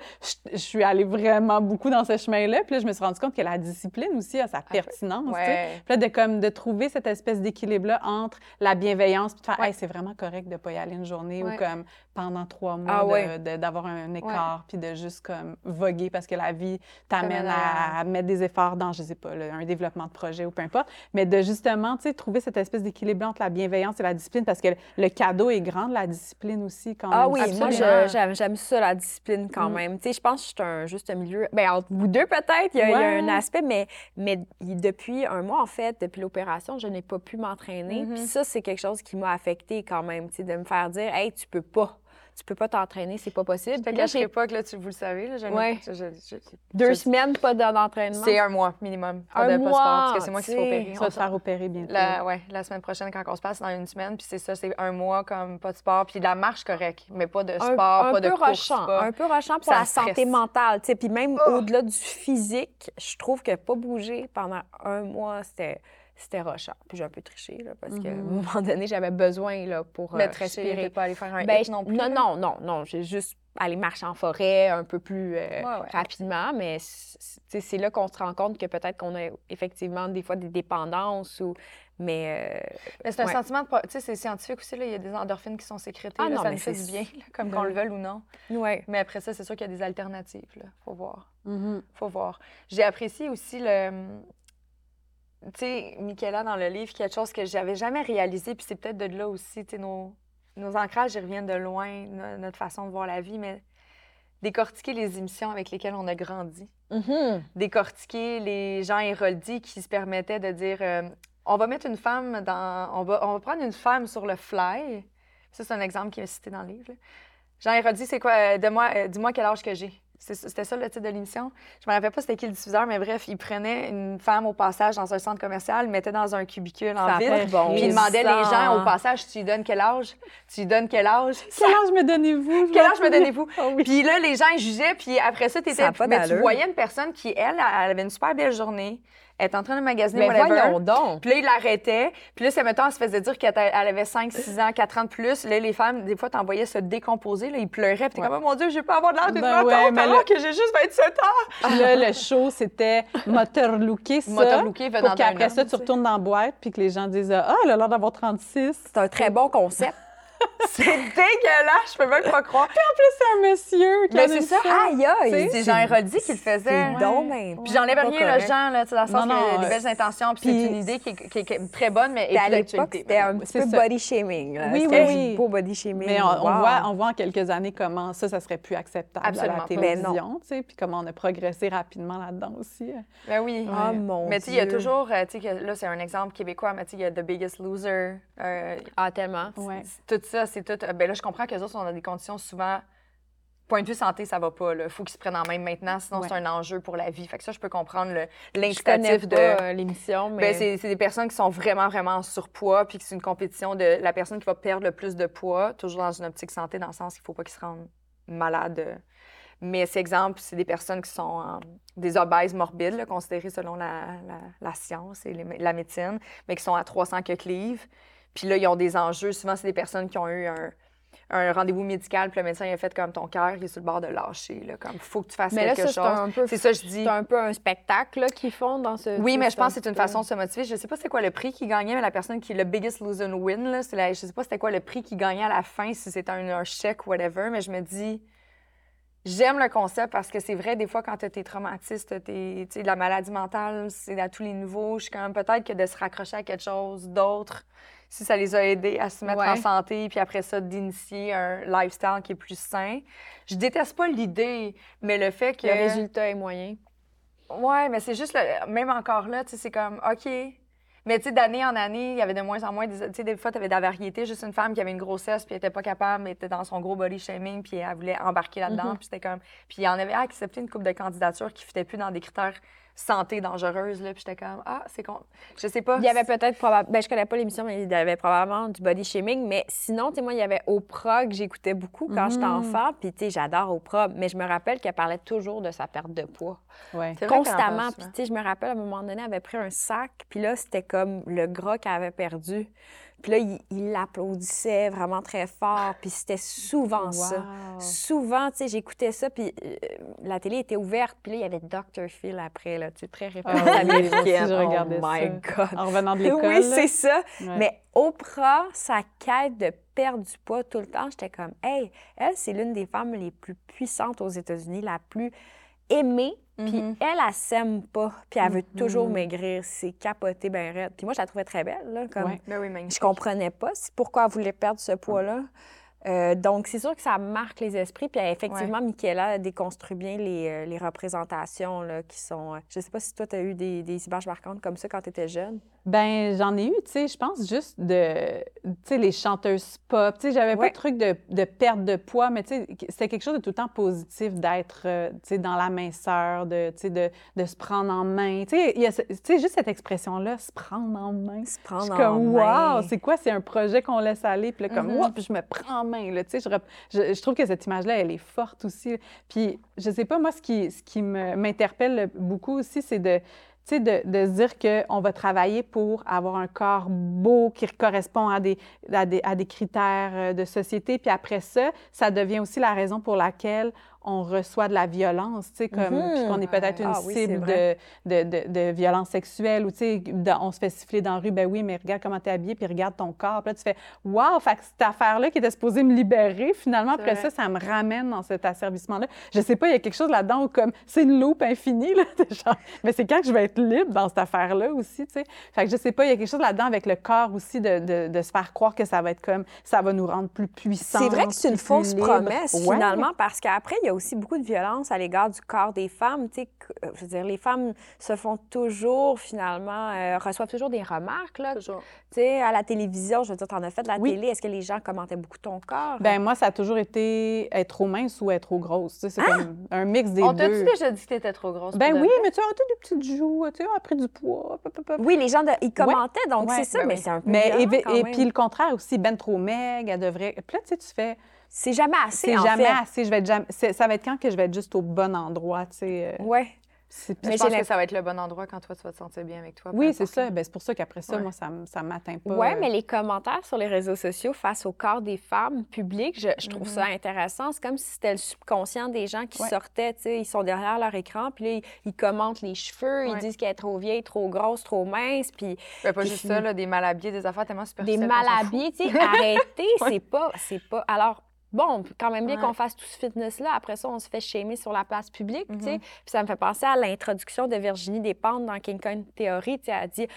je, suis allée vraiment beaucoup dans ce chemin-là. Puis là, je me suis rendu compte que la discipline aussi a sa ah, pertinence. Puis là, de, comme, de trouver cette espèce d'équilibre-là entre la bienveillance, puis de faire, hey, c'est vraiment correct de ne pas y aller une journée ou comme pendant trois mois d'avoir un écart, puis de juste comme voguer parce que la vie t'amène à, mettre des efforts dans, je sais pas, un développement de projet ou peu importe. Mais de justement trouver cette espèce d'équilibre entre la bienveillance et la discipline, parce que le cadeau est grand de la discipline aussi. Quand ah oui, moi, j'aime ça, la discipline, quand mm. même. Tu sais, je pense que je suis un juste milieu. Bien, entre vous deux, peut-être, il, y, a un aspect, mais, mais depuis un mois, en fait, depuis l'opération, je n'ai pas pu m'entraîner. Mm-hmm. Puis ça, c'est quelque chose qui m'a affecté quand même, tu sais, de me faire dire, hey, tu peux pas tu peux pas t'entraîner, c'est pas possible. Je te pas que là, tu, vous le savez, là, ouais. Deux semaines, pas d'entraînement? C'est un mois minimum. Pas un de mois, sport, parce que c'est moi qui suis opérée. Tu vas te faire opérer bientôt. La, ouais, la semaine prochaine, quand on se passe, dans une semaine, puis c'est ça, c'est un mois comme pas de sport, puis de la marche correcte, mais pas de sport, pas de course. Un peu rochant pour la santé mentale, tu sais. Puis même oh! au-delà du physique, je trouve que pas bouger pendant un mois, c'était c'était rochant. Puis j'ai un peu triché, là, parce qu'à un moment donné, j'avais besoin là, pour Mais euh, respirer. pas aller faire un ben, non plus? Non, non, non, non. J'ai juste aller marcher en forêt un peu plus euh, rapidement, mais c'est là qu'on se rend compte que peut-être qu'on a effectivement des fois des dépendances ou... Mais, euh, mais c'est un sentiment de... Tu sais, c'est scientifique aussi, là, il y a des endorphines qui sont sécrétées, ah, non, ça nous fait du bien, comme qu'on le veuille ou non. Ouais. Mais après ça, c'est sûr qu'il y a des alternatives, là. Faut voir. Mm Faut voir. J'ai apprécié aussi le tu sais, Michaela, dans le livre, quelque chose que j'avais jamais réalisé, puis c'est peut-être de là aussi, tu sais, nos, nos ancrages, ils reviennent de loin, notre façon de voir la vie, mais décortiquer les émissions avec lesquelles on a grandi. Mm-hmm. Décortiquer les gens héroldis qui se permettaient de dire euh, on va mettre une femme dans. On va, on va prendre une femme sur le fly. Ça, c'est un exemple qui est cité dans le livre. Jean Héroldi, c'est quoi? Euh, euh, dis-moi quel âge que j'ai. C'était ça le titre de l'émission. Je me rappelle pas c'était qui le diffuseur, mais bref, il prenait une femme au passage dans un centre commercial, le mettait dans un cubicule en ville, bon. puis il demandait les gens au passage, tu lui donnes quel âge? Tu lui donnes quel âge? Quel âge me donnez-vous? Quel âge me donnez-vous? (laughs) Ah puis là, les gens ils jugeaient, puis après ça, étais, mais tu voyais une personne qui, elle, elle avait une super belle journée, elle est en train de magasiner, mais voyons donc. Puis là, il l'arrêtait. Puis là, c'est mettons, elle se faisait dire qu'elle avait 5, 6 ans, 4 ans de plus. Là, les femmes, des fois, t'envoyais se décomposer. Là, ils pleuraient. Puis t'es comme, oh, mon Dieu, je vais pas avoir de l'air d'une ben ouais, mais alors que j'ai juste 27 ans. Puis là, le show, c'était moteur looké, ça. Moteur looké venant Pour qu'après ça, tu retournes dans la boîte, puis que les gens disent, ah, elle a l'air d'avoir 36. C'est un très bon concept. (laughs) c'est dégueulasse, je peux même pas croire. Puis en plus, c'est un monsieur qui Mais c'est ça, aïe aïe. C'est Jean Héroldi qui le faisait. Ouais. Puis j'enlève rien, le Jean, là, dans le sens qu'il a des belles intentions, puis c'est une idée qui est, très bonne, mais à l'époque, c'était un petit peu body shaming. Oui, oui, oui. beau body shaming. Mais on, voit, on voit en quelques années comment ça, ça serait plus acceptable Absolument. à la télévision, tu sais, puis comment on a progressé rapidement là-dedans aussi. Ben oui. Ah, mon Mais tu sais, il y a toujours, euh, tu sais, là, c'est un exemple québécois, mais tu sais, il y a The Biggest Loser. Euh, ah, tellement. Tout ça, c'est tout. Ben là, je comprends que les autres sont dans des conditions souvent point de vue santé, ça va pas. Il faut qu'ils se prennent en main maintenant, sinon c'est un enjeu pour la vie. Fait que ça, je peux comprendre l'incitatif de. Euh, l'émission, ben, mais. c'est des personnes qui sont vraiment, vraiment en surpoids, puis que c'est une compétition de la personne qui va perdre le plus de poids, toujours dans une optique santé, dans le sens qu'il faut pas qu'ils se rendent malades. Mais c'est exemple, c'est des personnes qui sont des obèses morbides, considérées selon la, la, science et la médecine, mais qui sont à 300 que livres. Puis là, ils ont des enjeux. Souvent, c'est des personnes qui ont eu un, un rendez-vous médical, puis le médecin il a fait comme ton cœur, il est sur le bord de lâcher. Là, comme, faut que tu fasses quelque chose. C'est ça, je dis. C'est un peu un spectacle qu'ils font dans ce. Oui, mais je pense que c'est une façon de se motiver. Je sais pas c'est quoi le prix qui gagnait, mais la personne qui le biggest lose and win, là, la, je sais pas c'était quoi le prix qui gagnait à la fin, si c'était un, un chèque ou whatever, mais je me dis. J'aime le concept parce que c'est vrai, des fois, quand tu es traumatiste, es, la maladie mentale, c'est à tous les niveaux. Je suis quand même peut-être que de se raccrocher à quelque chose d'autre, si ça les a aidés à se mettre en santé, puis après ça, d'initier un lifestyle qui est plus sain. Je déteste pas l'idée, mais le fait que. Le résultat est moyen. Ouais, mais c'est juste, même encore là, tu sais, c'est comme, OK. Mais tu sais, d'année en année, il y avait de moins en moins. Tu sais, des fois, tu avais de la variété. Juste une femme qui avait une grossesse, puis elle était pas capable, mais était dans son gros body shaming, puis elle voulait embarquer là-dedans. Mm-hmm. Puis c'était comme. Puis il y en avait accepté une coupe de candidatures qui ne plus dans des critères santé dangereuse. Là, puis j'étais comme, ah, c'est con. Je sais pas. Il y avait peut-être probablement. Ben, je connais pas l'émission, mais il y avait probablement du body shaming. Mais sinon, tu sais, moi, il y avait Oprah que j'écoutais beaucoup quand j'étais mm. enfant. Puis, tu sais, j'adore Oprah. Mais je me rappelle qu'elle parlait toujours de sa perte de poids. Ouais. Constamment. Puis, tu sais, je me rappelle, à un moment donné, elle avait pris un sac. Puis là, c'était comme le gras qu'elle avait perdu. Puis là, il l'applaudissait vraiment très fort. Puis c'était souvent ça. Souvent, tu sais, j'écoutais ça, puis euh, la télé était ouverte. Puis là, il y avait Dr. Phil après, là, tu sais, très ah référence oh my God! En revenant de l'école. Oui, c'est ça. Mais Oprah, sa quête de perdre du poids tout le temps, j'étais comme, hey, elle, c'est l'une des femmes les plus puissantes aux États-Unis, la plus aimée puis mm-hmm. elle, elle s'aime pas, puis elle veut toujours mm-hmm. maigrir. C'est capoté ben raide. Puis moi, je la trouvais très belle, là. Comme... Ben oui, je comprenais pas pourquoi elle voulait perdre ce poids-là. Euh, donc, c'est sûr que ça marque les esprits. Puis effectivement, Michaela déconstruit bien les, euh, les représentations là, qui sont... Euh, je sais pas si toi, tu as eu des, des images marquantes comme ça quand tu étais jeune. Ben j'en ai eu, tu sais, je pense juste de, tu sais, les chanteuses pop. Tu sais, j'avais pas de truc de, de, perte de poids, mais tu sais, c'était quelque chose de tout le temps positif d'être, tu sais, dans la minceur, de, tu sais, de, de, se prendre en main. Tu sais, il y a, tu sais, juste cette expression-là, se prendre en main. Se prendre en comme, main. Wow, c'est quoi? C'est un projet qu'on laisse aller, puis là, comme, mm puis je me prends en main, là, tu sais. Je, je, trouve que cette image-là, elle est forte aussi. Puis, je sais pas, moi, ce qui, ce qui m'interpelle beaucoup aussi, c'est de de, se dire qu'on va travailler pour avoir un corps beau qui correspond à des, à des, à des critères euh, de société. Puis après ça, ça devient aussi la raison pour laquelle on reçoit de la violence, tu sais, comme, mm qu'on est peut-être une ah cible de, de, de, de, violence sexuelle, ou tu sais, on se fait siffler dans la rue, ben oui, mais regarde comment t'es habillée, puis regarde ton corps. Puis là, tu fais, waouh, fait que cette affaire-là qui était supposée me libérer, finalement, après ça, ça me ramène dans cet asservissement-là. Je sais pas, il y a quelque chose là-dedans où, comme, c'est une loupe infinie, là, (laughs) genre, mais c'est quand que je vais être libre dans cette affaire-là aussi, tu sais. Fait que je sais pas, il y a quelque chose là-dedans avec le corps aussi de, de, se faire croire que ça va être comme, ça va nous rendre plus puissants. C'est vrai que c'est une fausse promesse, finalement, parce qu'après, il y a aussi beaucoup de violence à l'égard du corps des femmes. Tu sais, euh, je veux dire, les femmes se font toujours, finalement, euh, reçoivent toujours des remarques. Là. Toujours. Tu sais, à la télévision, je veux dire, tu en as fait de la télé. Est-ce que les gens commentaient beaucoup ton corps? Ben moi, ça a toujours été être trop mince ou être trop grosse. Tu sais, c'est comme un mix des deux. On t'a-tu déjà dit que t'étais trop grosse? Ben oui, mais tu as des petites joues, tu as pris du poids. Oui, les gens, ils commentaient, donc c'est ça, ben mais c'est un peu mais, Et, puis le contraire aussi, ben trop maigre, elle devrait... Puis là, tu sais, tu fais... C'est jamais assez. C'est jamais assez. Je vais jamais... Ça va être quand que je vais être juste au bon endroit, tu sais. Euh... Ouais. Mais je pense que ça va être le bon endroit quand toi, tu vas te sentir bien avec toi. Oui, c'est ça. Ben, c'est pour ça qu'après ça, moi, ça ne m'atteint pas. Oui, mais les commentaires sur les réseaux sociaux face au corps des femmes publiques, je, trouve ça mm-hmm. intéressant. C'est comme si c'était le subconscient des gens qui sortaient, tu sais, ils sont derrière leur écran, puis là, ils, commentent les cheveux, ils disent qu'elle est trop vieille, trop grosse, trop mince, puis... Ben, pas juste ça, là, des malhabillés, des affaires tellement superficielles. Des malhabillés, tu sais, (laughs) arrêtez, c'est pas... c'est pas... Alors, bon, quand même bien qu'on fasse tout ce fitness-là. Après ça, on se fait shamer sur la place publique, tu sais. Mm-hmm. Puis ça me fait penser à l'introduction de Virginie Despentes dans King Kong Theory, tu sais, elle dit...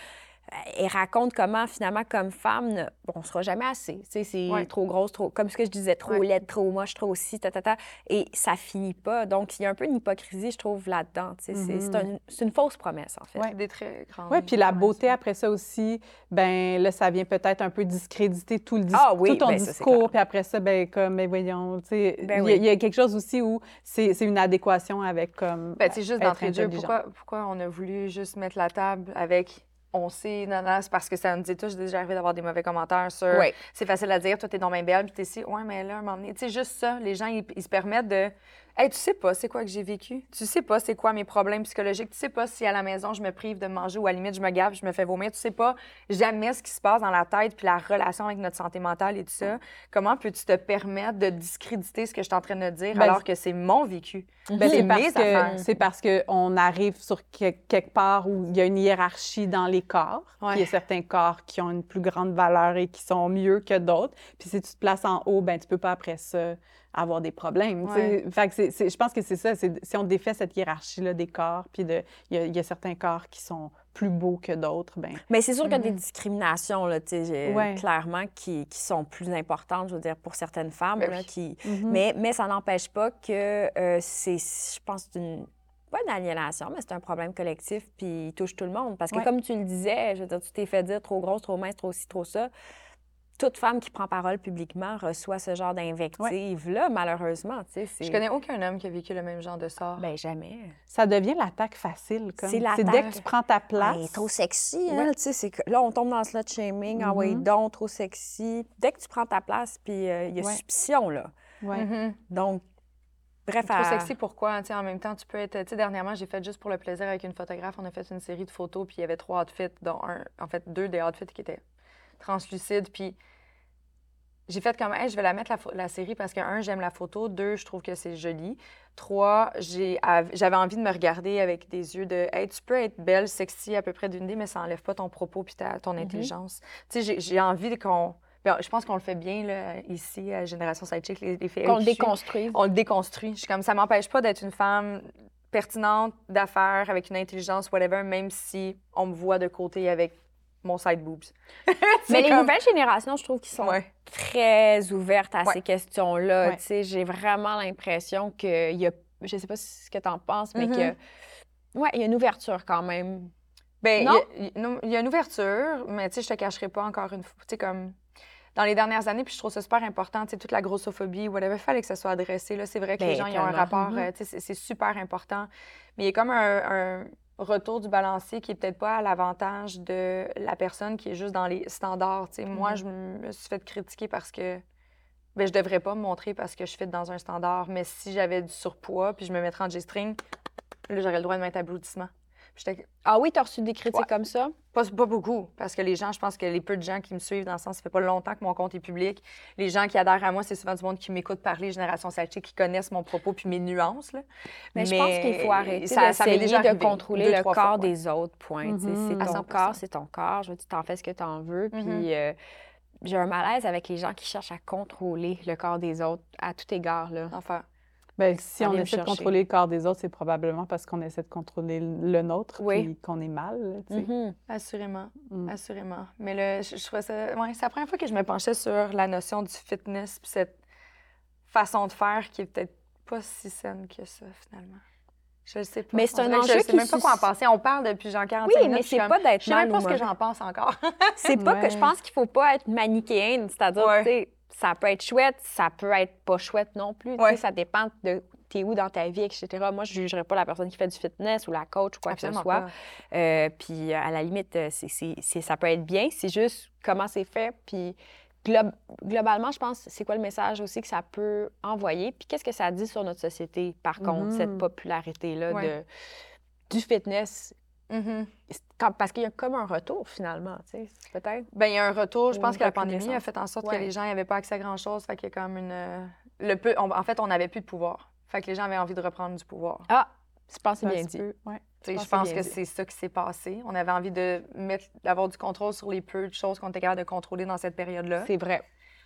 elle raconte comment, finalement, comme femme, on ne sera jamais assez. C'est trop grosse, trop, comme ce que je disais, trop ouais. laide, trop moche, trop aussi, ta, ta, ta, et ça finit pas. Donc, il y a un peu une hypocrisie, je trouve, là-dedans. Mm-hmm. C'est une fausse promesse, en fait. Oui, des très grandes. Oui, puis la beauté, après ça aussi, ben là, ça vient peut-être un peu discréditer tout, le ah, oui, tout ton ben, discours, puis après ça, ben comme, mais voyons, tu sais, ben il y, a quelque chose aussi où c'est une adéquation avec, comme, ben, c'est juste d'entrée de jeu, pourquoi, pourquoi on a voulu juste mettre la table avec on sait, c'est parce que ça nous dit tous, déjà arrivé d'avoir des mauvais commentaires sur. C'est facile à dire, toi, t'es dans ma belle, puis t'es ici, ouais, mais là, un moment donné. Tu sais, juste ça, les gens, ils se permettent de Hey, tu sais pas c'est quoi que j'ai vécu. Tu sais pas c'est quoi mes problèmes psychologiques. Tu sais pas si à la maison je me prive de manger ou à la limite je me gave, je me fais vomir. Tu sais pas jamais ce qui se passe dans la tête puis la relation avec notre santé mentale et tout ça. Comment peux-tu te permettre de discréditer ce que je suis en train de dire ben, alors que c'est mon vécu? Ben, c'est parce, que, c'est parce qu'on arrive sur quelque part où il y a une hiérarchie dans les corps. il y a certains corps qui ont une plus grande valeur et qui sont mieux que d'autres. Puis si tu te places en haut, ben tu peux pas après ça avoir des problèmes. Fait que je pense que c'est ça. Si on défait cette hiérarchie-là des corps, puis il y, a certains corps qui sont plus beaux que d'autres, ben Mais c'est sûr qu'il y a des mhm. discriminations, là, clairement, qui, qui, sont plus importantes, je veux dire, pour certaines femmes. Ben là, qui... Mhm. mais, mais ça n'empêche pas que euh, c'est, je pense, une pas une aliénation, mais c'est un problème collectif, puis il touche tout le monde. Parce que, comme tu le disais, je veux dire, tu t'es fait dire trop grosse, trop mince, trop ci, trop ça toute femme qui prend parole publiquement reçoit ce genre d'invective-là, malheureusement. Je connais aucun homme qui a vécu le même genre de sort. Ben jamais. Ça devient l'attaque facile. C'est dès que tu prends ta place. trop sexy, hein? Là, on tombe dans le slut shaming. Ah oui, mm-hmm. donc, trop sexy. Dès que tu prends ta place, puis euh, il y a suspicion, là. Mm-hmm. Donc, Bref, trop sexy, pourquoi? en même temps, tu peux être. Tu dernièrement, j'ai fait juste pour le plaisir avec une photographe. On a fait une série de photos, puis il y avait trois outfits, dont un, en fait, deux des outfits qui étaient translucides. Puis j'ai fait comme, hey, je vais la mettre la, série parce que, un, j'aime la photo. Deux, je trouve que c'est joli. Trois, j'avais envie de me regarder avec des yeux de, hey, tu peux être belle, sexy à peu près d'une idée, mais ça n'enlève pas ton propos puis ton mm-hmm. intelligence. Tu sais, j'ai envie qu'on. Ben, je pense qu'on le fait bien là, ici, à Génération Sidechick, les, les filles. Qu'on le déconstruit. On le déconstruit. Je suis comme, ça m'empêche pas d'être une femme pertinente, d'affaires, avec une intelligence, whatever, même si on me voit de côté avec mon side boobs. (laughs) Mais les nouvelles générations, je trouve qu'ils sont très ouvertes à ces questions-là. J'ai vraiment l'impression qu'il y a, je sais pas ce que tu en penses, mais mm-hmm. que, ouais, il y a une ouverture quand même. Ben, il y, a une ouverture, mais tu sais, je te cacherai pas encore une fois. Tu sais, comme dans les dernières années, puis je trouve ça super important, tu sais, toute la grossophobie, whatever, il fallait que ça soit adressé. Là, c'est vrai que les ben, gens, ils ont un rapport, mm-hmm. euh, tu sais, c'est super important. Mais il y a comme un retour du balancier qui est peut-être pas à l'avantage de la personne qui est juste dans les standards. Moi, mm-hmm. je me suis fait critiquer parce que ben, je devrais pas me montrer parce que je suis dans un standard, mais si j'avais du surpoids puis je me mettrais en G-string, là, j'aurais le droit de mettre applaudissement. Ah oui, tu as reçu des critiques comme ça? Pas, pas, beaucoup, parce que les gens, je pense que les peu de gens qui me suivent, dans le sens, ça fait pas longtemps que mon compte est public. Les gens qui adhèrent à moi, c'est souvent du monde qui m'écoute parler, Génération Sachi, qui connaissent mon propos puis mes nuances. Là. Mais, je pense qu'il faut arrêter ça, ça déjà de contrôler le corps des autres, point. C'est mm-hmm. ton corps, c'est ton corps. Je veux dire, tu en fais ce que tu en veux. Puis mm-hmm. euh, j'ai un malaise avec les gens qui cherchent à contrôler le corps des autres à tout égard. Là. Enfin. Bien, si on essaie de contrôler le corps des autres, c'est probablement parce qu'on essaie de contrôler le nôtre et qu'on est mal. Mm-hmm. Assurément. Mm. Assurément. Mais le, je, trouve ça. Ouais, c'est la première fois que je me penchais sur la notion du fitness puis cette façon de faire qui est peut-être pas si saine que ça, finalement. Je ne sais pas. Mais c'est un enjeu Je sais même pas quoi en penser. On parle depuis genre 40 oui, mais c'est pas d'être Je sais même pas ce que j'en pense encore. c'est pas que je pense qu'il faut pas être manichéenne. C'est-à-dire, ça peut être chouette, ça peut être pas chouette non plus. Ça dépend de t'es où dans ta vie, etc. Moi, je ne jugerais pas la personne qui fait du fitness ou la coach ou quoi que ce soit. Euh, puis à la limite, euh, c'est, ça peut être bien. C'est juste comment c'est fait. Puis globalement, je pense, c'est quoi le message aussi que ça peut envoyer? Puis qu'est-ce que ça dit sur notre société, par contre, cette mm-hmm. popularité-là de, du fitness Mm-hmm. Parce qu'il y a comme un retour, finalement, tu sais, peut-être. Bien, il y a un retour. Je pense que la pandémie a fait en sorte que les gens n'avaient pas accès à grand-chose. Fait qu'il y a comme une... Euh, le peu... en fait, on n'avait plus de pouvoir. Fait que les gens avaient envie de reprendre du pouvoir. Ah! Je pense que c'est bien dit. Ouais. Je pense, que c'est ça qui s'est passé. On avait envie de mettre, d'avoir du contrôle sur les peu de choses qu'on était capable de contrôler dans cette période-là. C'est vrai.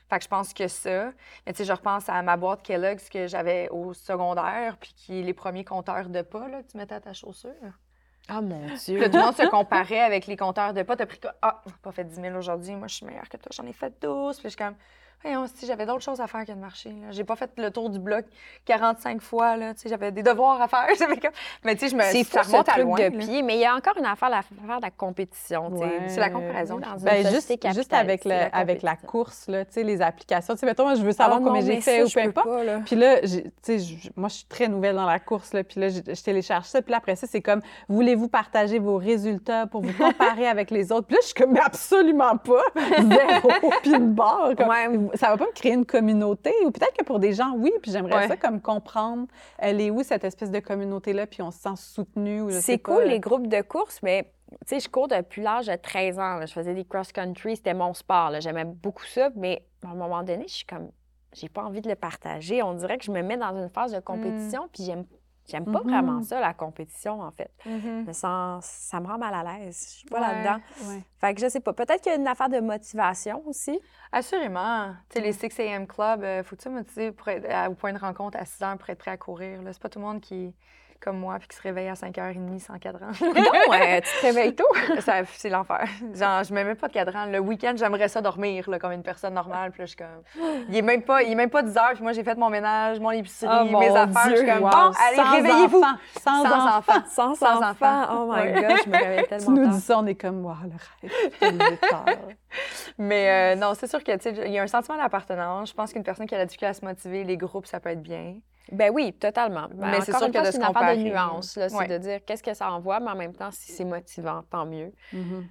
Fait que je pense que ça. Mais tu sais, je repense à ma boîte Kellogg's que j'avais au secondaire, puis qui est les premiers compteurs de pas là, que tu mettais à ta chaussure. Ah, mon (laughs) Dieu. tout le monde se comparait avec les compteurs de pas. T'as pris Ah, pas fait 10 000 aujourd'hui, moi, je suis meilleure que toi, j'en ai fait 12. Puis je suis comme, si j'avais d'autres choses à faire que de marcher. J'ai pas fait le tour du bloc 45 fois. J'avais des devoirs à faire. (laughs) Comme... Mais tu sais, je me C'est fou, ce truc loin, de pied. Mais il y a encore une affaire, l'affaire de la compétition. C'est la comparaison dans ben, juste, juste avec, le, avec la course, là, les applications. sais, mettons, moi, je veux savoir ah combien j'ai fait ou peu importe. Puis là, moi, je suis très nouvelle dans la course. Là, puis là, je, télécharge ça. Puis là, après ça, c'est comme, voulez-vous partager vos résultats pour vous comparer (laughs) avec les autres? Puis là, je suis comme, mais absolument pas. (laughs) Zéro. puis une barre. Comme, ça va pas me créer une communauté? Ou peut-être que pour des gens, oui, puis j'aimerais ça comme comprendre, elle est où cette espèce de communauté-là, puis on se sent soutenu. C'est cool, les groupes de course, mais tu sais, je cours depuis l'âge de 13 ans. Je faisais des cross-country, c'était mon sport. J'aimais beaucoup ça, mais à un moment donné, je suis comme, j'ai pas envie de le partager. On dirait que je me mets dans une phase de compétition, mm. puis j'aime J'aime pas vraiment mm-hmm. ça, la compétition, en fait. Mm-hmm. ça, ça, me rend mal à l'aise. Je suis pas là-dedans. Fait que je sais pas. Peut-être qu'il y a une affaire de motivation aussi. Assurément. Tu sais, les 6 AM Club, euh, faut-tu motiver pour être, au point de rencontre à 6 heures pour être prêt à courir? C'est pas tout le monde qui comme moi, puis qui se réveille à 5h30 sans cadran. (laughs) non, ouais, tu te réveilles tôt. (laughs) c'est l'enfer. Genre, je mets même pas de cadran. Le week-end, j'aimerais ça dormir, là, comme une personne normale. Puis là, je suis comme... (gasps) Il est même pas, il est même pas 10 h puis moi, j'ai fait mon ménage, mon épicerie, oh, mes affaires. Je suis comme, bon, allez, réveillez-vous. Sans, sans, enfants. Sans, sans enfants. (laughs) Oh my God, je me réveille tellement Tu nous dis ça, on est comme, wow, le rêve. Mais euh, non, c'est sûr qu'il y a un sentiment d'appartenance. Je pense qu'une personne qui a la difficulté à se motiver, les groupes, ça peut être bien. Ben oui, totalement. Ben, mais c'est sûr que c'est une affaire de nuance. C'est de dire qu'est-ce que ça envoie, mais en même temps, si c'est motivant, tant mieux. Mm-hmm.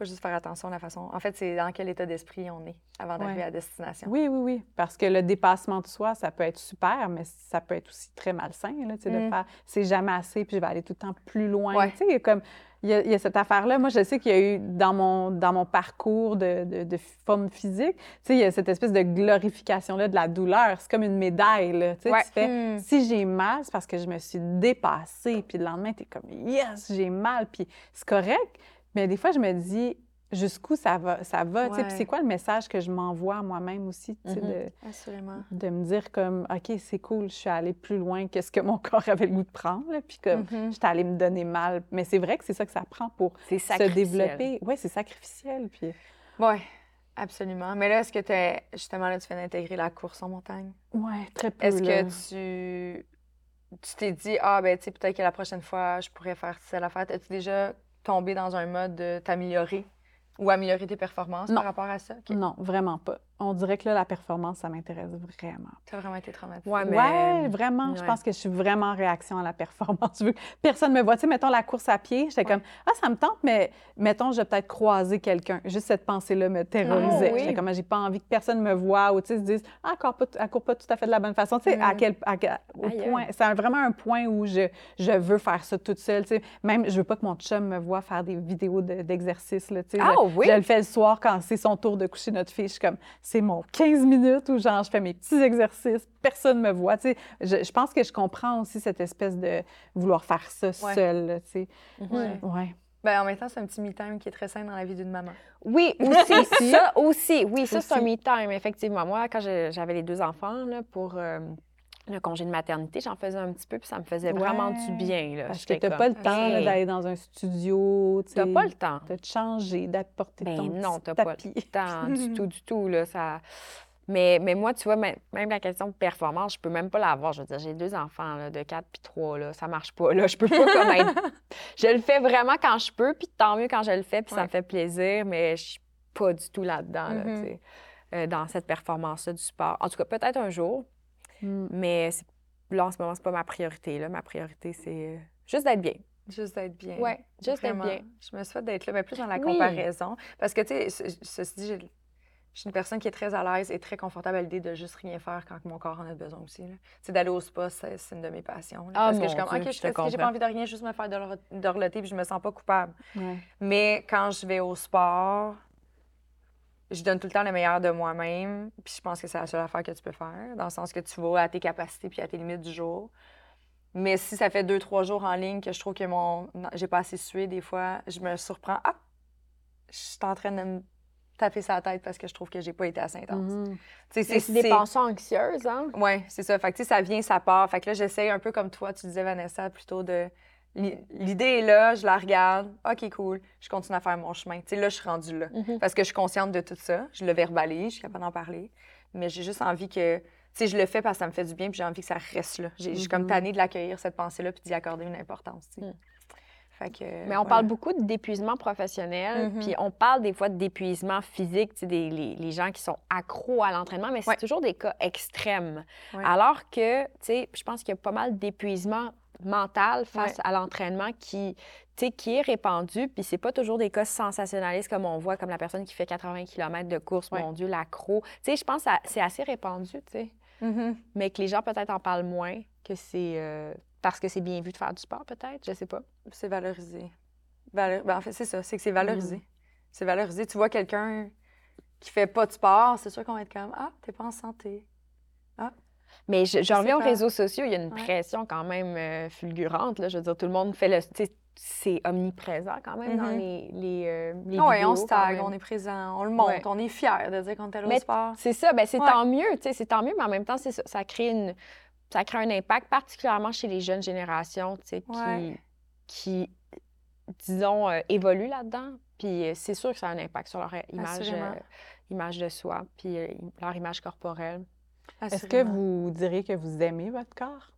Faut juste faire attention à la façon. En fait, c'est dans quel état d'esprit on est avant d'arriver à destination. Oui, oui, oui. Parce que le dépassement de soi, ça peut être super, mais ça peut être aussi très malsain. Là, de mm. faire c'est jamais assez, puis je vais aller tout le temps plus loin. Tu sais, comme il y, a, cette affaire-là. Moi, je sais qu'il y a eu dans mon, dans mon parcours de, de, forme physique, tu sais, il y a cette espèce de glorification-là de la douleur. C'est comme une médaille, là. Tu sais, tu fais, hmm. si j'ai mal, c'est parce que je me suis dépassée. Puis le lendemain, tu es comme, yes, j'ai mal. Puis c'est correct. Mais des fois, je me dis, jusqu'où ça va. Ça va Puis c'est quoi le message que je m'envoie moi-même aussi? Mm de, de me dire comme, OK, c'est cool, je suis allée plus loin que ce que mon (laughs) corps avait le goût de prendre. Puis comme, mm-hmm. je suis allée me donner mal. Mais c'est vrai que c'est ça que ça prend pour se développer. Oui, c'est sacrificiel. Puis... Oui. Absolument. Mais là, est-ce que tu justement là, tu viens d'intégrer la course en montagne? Oui, très peu. Est-ce que tu tu t'es dit, ah, ben, tu sais, peut-être que la prochaine fois, je pourrais faire la fête. As-tu déjà tombé dans un mode de t'améliorer ou améliorer tes performances par rapport à ça? Non, vraiment pas on dirait que là, la performance, ça m'intéresse vraiment. Tu as vraiment été traumatisée. Oui, mais... vraiment. Je pense que je suis vraiment en réaction à la performance. Je veux que personne me voit. Tu sais, mettons la course à pied, j'étais comme, ah, ça me tente, mais mettons, je vais peut-être croiser quelqu'un. Juste cette pensée-là me terrorisait. Oh, J'étais comme, j'ai pas envie que personne me voie ou, tu sais, se dise, ah, encore pas, elle court pas tout à fait de la bonne façon. Tu sais, à quel, au point, c'est vraiment un point où je, je veux faire ça toute seule. Tu sais, même, je veux pas que mon chum me voit faire des vidéos d'exercice. tu sais, ah, oui? je le fais le soir quand c'est son tour de coucher notre fille. Je suis comme, c'est mon 15 minutes où genre je fais mes petits exercices, personne ne me voit. Tu sais, je, pense que je comprends aussi cette espèce de vouloir faire ça seule. Tu sais. Mhm. ouais. Ben, en même temps, c'est un petit me-time qui est très sain dans la vie d'une maman. Oui, aussi. (laughs) ça aussi. Oui, ça, c'est un me-time, effectivement. Moi, quand j'avais les deux enfants, là, pour. Euh, le congé de maternité, j'en faisais un petit peu, puis ça me faisait vraiment du bien. Là. Parce que tu n'as pas le temps d'aller dans un studio. Tu n'as pas le temps. De te changer, d'apporter ben ton non, tu n'as pas le temps (laughs) du tout, du tout. Là, ça... mais, mais moi, tu vois, même la question de performance, je peux même pas l'avoir. Je veux dire, j'ai deux enfants là, de 4 puis 3, là, ça marche pas. Là. Je peux pas comme être... (laughs) Je le fais vraiment quand je peux, puis tant mieux quand je le fais, puis ça me fait plaisir, mais je suis pas du tout là-dedans, là, mm-hmm. euh, dans cette performance-là du sport. En tout cas, peut-être un jour, Mm. Mais là, en ce moment, c'est pas ma priorité. Là. Ma priorité, c'est euh, juste d'être bien. Juste d'être bien. Oui, juste d'être bien. Je me souhaite d'être là, mais plus dans la comparaison. Parce que, tu sais, ceci dit, je suis une personne qui est très à l'aise et très confortable à l'idée de juste rien faire quand mon corps en a besoin aussi. C'est d'aller au spa, c'est une de mes passions. Ah, parce que je suis comme, OK, je j'ai pas envie de rien, juste me faire dorloter, puis je me sens pas coupable. Mais quand je vais au sport, je donne tout le temps le meilleur de moi-même. Puis je pense que c'est la seule affaire que tu peux faire, dans le sens que tu vas à tes capacités puis à tes limites du jour. Mais si ça fait deux, trois jours en ligne que je trouve que mon j'ai pas assez sué, des fois, je me surprends. Ah! Je suis en train de me taper sa tête parce que je trouve que j'ai pas été assez intense. Mm-hmm. C'est des pensées anxieuses, hein? Oui, c'est ça. Fait que ça vient, ça part. Fait que là, j'essaie un peu comme toi, tu disais, Vanessa, plutôt de l'idée est là, je la regarde, OK, cool, je continue à faire mon chemin. Tu sais, là, je suis rendue là. Mm-hmm. Parce que je suis consciente de tout ça, je le verbalise, je suis capable d'en parler, mais j'ai juste envie que, tu sais, je le fais parce que ça me fait du bien, puis j'ai envie que ça reste là. J'ai suis comme mm-hmm. tannée de l'accueillir, cette pensée-là, puis d'y accorder une importance, mm. Mais on parle beaucoup d'épuisement professionnel, puis on parle des fois d'épuisement physique, des, les, les, gens qui sont accros à l'entraînement, mais c'est toujours des cas extrêmes. Alors que, tu sais, je pense qu'il y a pas mal d'épuisement mental face à l'entraînement qui, qui est répandu, puis c'est pas toujours des cas sensationnalistes comme on voit, comme la personne qui fait 80 km de course, mon Dieu, l'accro. Tu sais, je pense que c'est assez répandu, tu sais. Mm-hmm. Mais que les gens peut-être en parlent moins, que c'est euh, parce que c'est bien vu de faire du sport, peut-être, je sais pas. C'est valorisé. Ben, en fait, c'est ça, c'est que c'est valorisé. Mm. C'est valorisé. Tu vois quelqu'un qui fait pas de sport, c'est sûr qu'on va être comme Ah, t'es pas en santé. Ah, mais je, reviens aux réseaux sociaux, il y a une pression quand même euh, fulgurante. Là. Je veux dire, tout le monde fait le. C'est omniprésent quand même dans mm-hmm. les, les, euh, les Oui, on se tag, on est présent, on le montre, on est fier de dire qu'on est au sport. C'est ça, ben c'est tant mieux, c'est tant mieux, mais en même temps, ça, ça crée une ça crée un impact, particulièrement chez les jeunes générations, qui, qui, disons, euh, évoluent là-dedans. Puis c'est sûr que ça a un impact sur leur image, image de soi, puis leur image corporelle. Est-ce que vous diriez que vous aimez votre corps?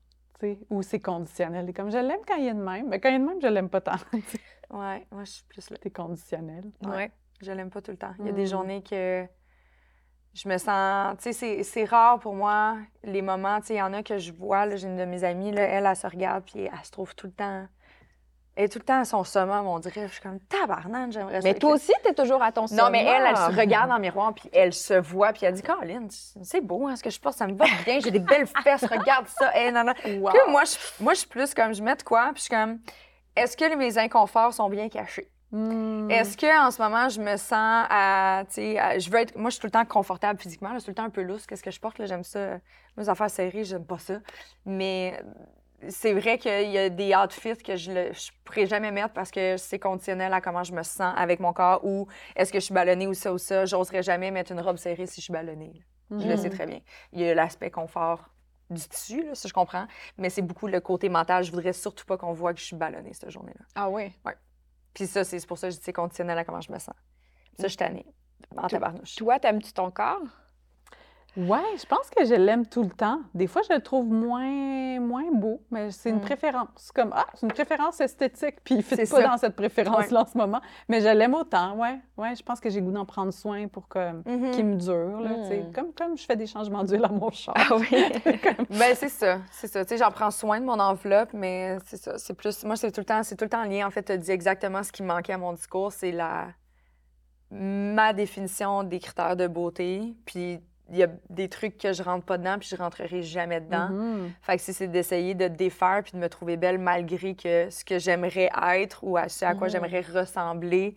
Ou c'est conditionnel? comme je l'aime quand il est de même, mais quand il est de même, je l'aime pas tant. (laughs) oui, moi je suis plus là. C'est conditionnel. Oui, ouais, je l'aime pas tout le temps. Il y a des hmm. journées que je me sens. Tu sais, c'est rare pour moi les moments. Tu sais, il y en a que je vois. J'ai une de mes amies, là, elle, elle se regarde, puis elle se trouve tout le temps elle est tout le temps à son summum, on dirait. Je suis comme tabarnane, j'aimerais ça. Mais toi aussi, tu es toujours à ton summum. Non, mais elle, elle se regarde dans le miroir, puis elle se voit, puis elle dit Caroline, c'est beau, hein, ce que je porte, ça me va bien, j'ai des belles fesses, regarde ça. Hey, non, non. moi, je, moi, je suis plus comme, je mets de quoi, puis je suis comme, est-ce que mes inconforts sont bien cachés? Hmm. Est-ce que en ce moment je me sens à, tu sais, je veux être, moi je suis tout le temps confortable physiquement, je suis tout le temps un peu lousse. Qu'est-ce que je porte là J'aime ça, mes affaires serrées, j'aime pas ça. Mais c'est vrai qu'il y a des outfits que je ne pourrais jamais mettre parce que c'est conditionnel à comment je me sens avec mon corps ou est-ce que je suis ballonnée ou ça ou ça. J'oserais jamais mettre une robe serrée si je suis ballonnée. Je le sais mhm. très bien. Il y a l'aspect confort du tissu, là, ça je comprends, mais c'est beaucoup le côté mental. Je voudrais surtout pas qu'on voit que je suis ballonnée cette journée-là. Ah oui? Oui. Puis ça, c'est pour ça que je dis c'est conditionnel à comment je me sens. Ça, je suis tannée. En tabarnouche. Toi, t'aimes-tu ton corps? Oui, je pense que je l'aime tout le temps. Des fois, je le trouve moins, moins beau, mais c'est une mm. préférence. Comme, ah, c'est une préférence esthétique, puis il ne pas dans cette préférence-là en ce moment. Mais je l'aime autant, oui. Ouais, je pense que j'ai goût d'en prendre soin pour que, mm-hmm. qu'il me dure. Là, mm. comme, comme je fais des changements d'huile à mon char. Ah oui? (laughs) ben, c'est ça, c'est ça. Tu sais, j'en prends soin de mon enveloppe, mais c'est ça. C'est plus, moi, c'est tout le temps, c'est tout le temps lien. En fait, tu dis exactement ce qui manquait à mon discours, c'est la ma définition des critères de beauté, puis il y a des trucs que je rentre pas dedans puis je rentrerai jamais dedans. Mm-hmm. Fait que si c'est d'essayer de défaire puis de me trouver belle malgré que ce que j'aimerais être ou à ce à quoi mm-hmm. j'aimerais ressembler,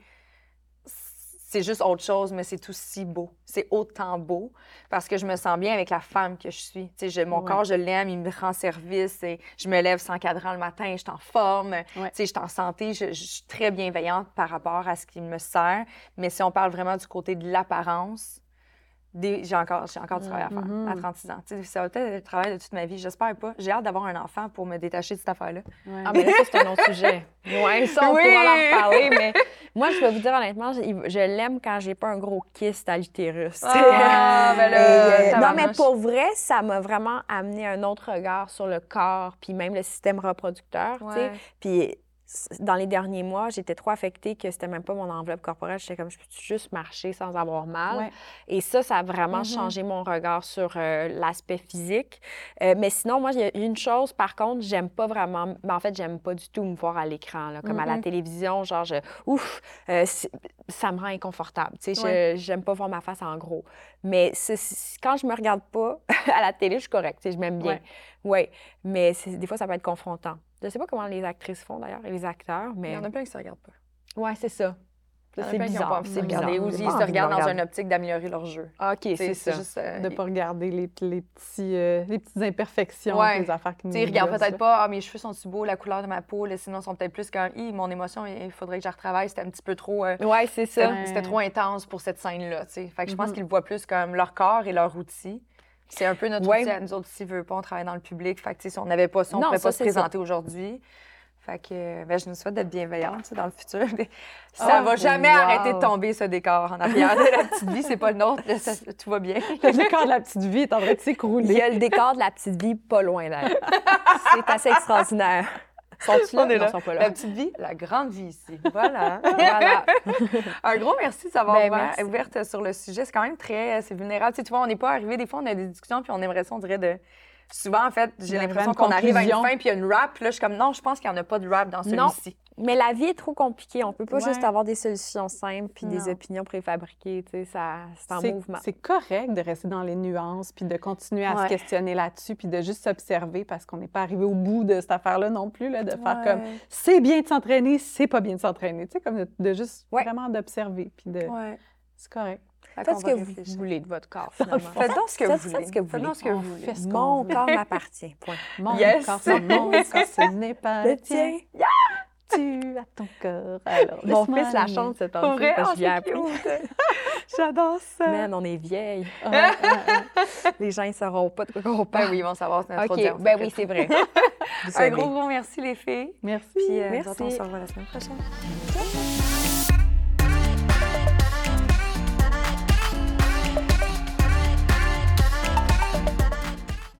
c'est juste autre chose, mais c'est aussi beau. C'est autant beau parce que je me sens bien avec la femme que je suis. Je, mon corps, je l'aime, il me rend service. Et je me lève sans cadran le matin, je suis en forme, je suis en santé, je, je, suis très bienveillante par rapport à ce qui me sert. Mais si on parle vraiment du côté de l'apparence, j'ai encore, encore du travail à faire mm-hmm. à 36 ans. ça va être le travail de toute ma vie. J'espère pas. J'ai hâte d'avoir un enfant pour me détacher de cette affaire-là. Ah, mais là, c'est un autre sujet. Oui, ça, on pourra en reparler. Mais moi, je vais vous dire honnêtement, je, l'aime quand j'ai pas un gros kyste à l'utérus. Ah, ben (laughs) euh, non, mais pour vrai, ça m'a vraiment amené un autre regard sur le corps, puis même le système reproducteur. Puis dans les derniers mois, j'étais trop affectée que c'était même pas mon enveloppe corporelle. J'étais comme, je peux juste marcher sans avoir mal? Et ça, ça a vraiment mm-hmm. changé mon regard sur euh, l'aspect physique. Euh, mais sinon, moi, il y a une chose, par contre, j'aime pas vraiment, ben, en fait, j'aime pas du tout me voir à l'écran, comme à la mm-hmm. télévision, genre, je, ouf, euh, ça me rend inconfortable. Tu sais, j'aime pas voir ma face en gros. Mais quand je me regarde pas (laughs) à la télé, je suis correcte, je m'aime bien. Oui, mais des fois, ça peut être confrontant. Je sais pas comment les actrices font d'ailleurs et les acteurs, mais. Il y en a plein qui se regardent pas. Oui, c'est ça. C'est bizarre. C'est bizarre. Ou ils se regardent dans une optique d'améliorer leur jeu. Ah, OK, c'est ça. Juste, euh, de ne pas regarder les, les petits, euh, les petites imperfections, les affaires qui nous Ils regardent peut-être pas, ah, mes cheveux sont si beaux, la couleur de ma peau, là, sinon, sont peut-être plus comme, mon émotion, il faudrait que je retravaille, c'était un petit peu trop. Euh, ouais, c'est ça. C'était trop intense pour cette scène-là. Fait que je pense mm-hmm. qu'ils le voient plus comme leur corps et leur outil. C'est un peu notre outil à nous autres, si veut pas, on travaille dans le public. Fait que, si on n'avait pas ça, on ne pourrait pas se présenter aujourd'hui. Fait que ben, je nous souhaite d'être bienveillante dans le futur. (laughs) Ça ne va jamais arrêter de tomber, ce décor en arrière de (laughs) la petite vie. C'est pas le nôtre. tout va bien. Le décor de la petite vie est en train de s'écrouler. Il y a le décor de la petite vie pas loin d'elle. C'est assez extraordinaire. Sont-ils là? Non, sont pas là. La petite vie, la grande vie ici. Voilà. (laughs) voilà. Un gros merci de s'avoir ben, ouverte sur le sujet. C'est quand même très c'est vulnérable. Tu, sais, tu vois, on n'est pas arrivé. Des fois, on a des discussions puis on aimerait ça, on dirait, de souvent, en fait, j'ai l'impression qu'on arrive à une fin puis il y a une rap. Là, je suis comme, non, je pense qu'il n'y en a pas de rap dans celui-ci. Mais la vie est trop compliquée. On peut pas juste avoir des solutions simples puis des opinions préfabriquées. Tu sais, ça, c'est un mouvement. C'est correct de rester dans les nuances puis de continuer à se questionner là-dessus puis de juste s'observer parce qu'on n'est pas arrivé au bout de cette affaire-là non plus, là, de faire comme c'est bien de s'entraîner, c'est pas bien de s'entraîner. Tu sais, comme de, juste vraiment d'observer puis de. C'est correct. Faites ce que vous voulez de votre corps, finalement. Faites donc ce que vous voulez. Faites ce que vous voulez. ce que vous voulez. Mon corps m'appartient. Point. Mon corps, c'est mon corps, ce (laughs) n'est pas le tien. Tu as ton corps. Alors, Mon fils la chante cette année parce que je appris. (laughs) J'adore ça. Man, on est vieille. Les gens ne sauront pas de quoi on parle. Ben oui, ils vont savoir. C'est notre OK, ben oui, c'est vrai. (laughs) Un gros, gros merci les filles. Merci. Puis, euh, merci. on se revoit la semaine prochaine.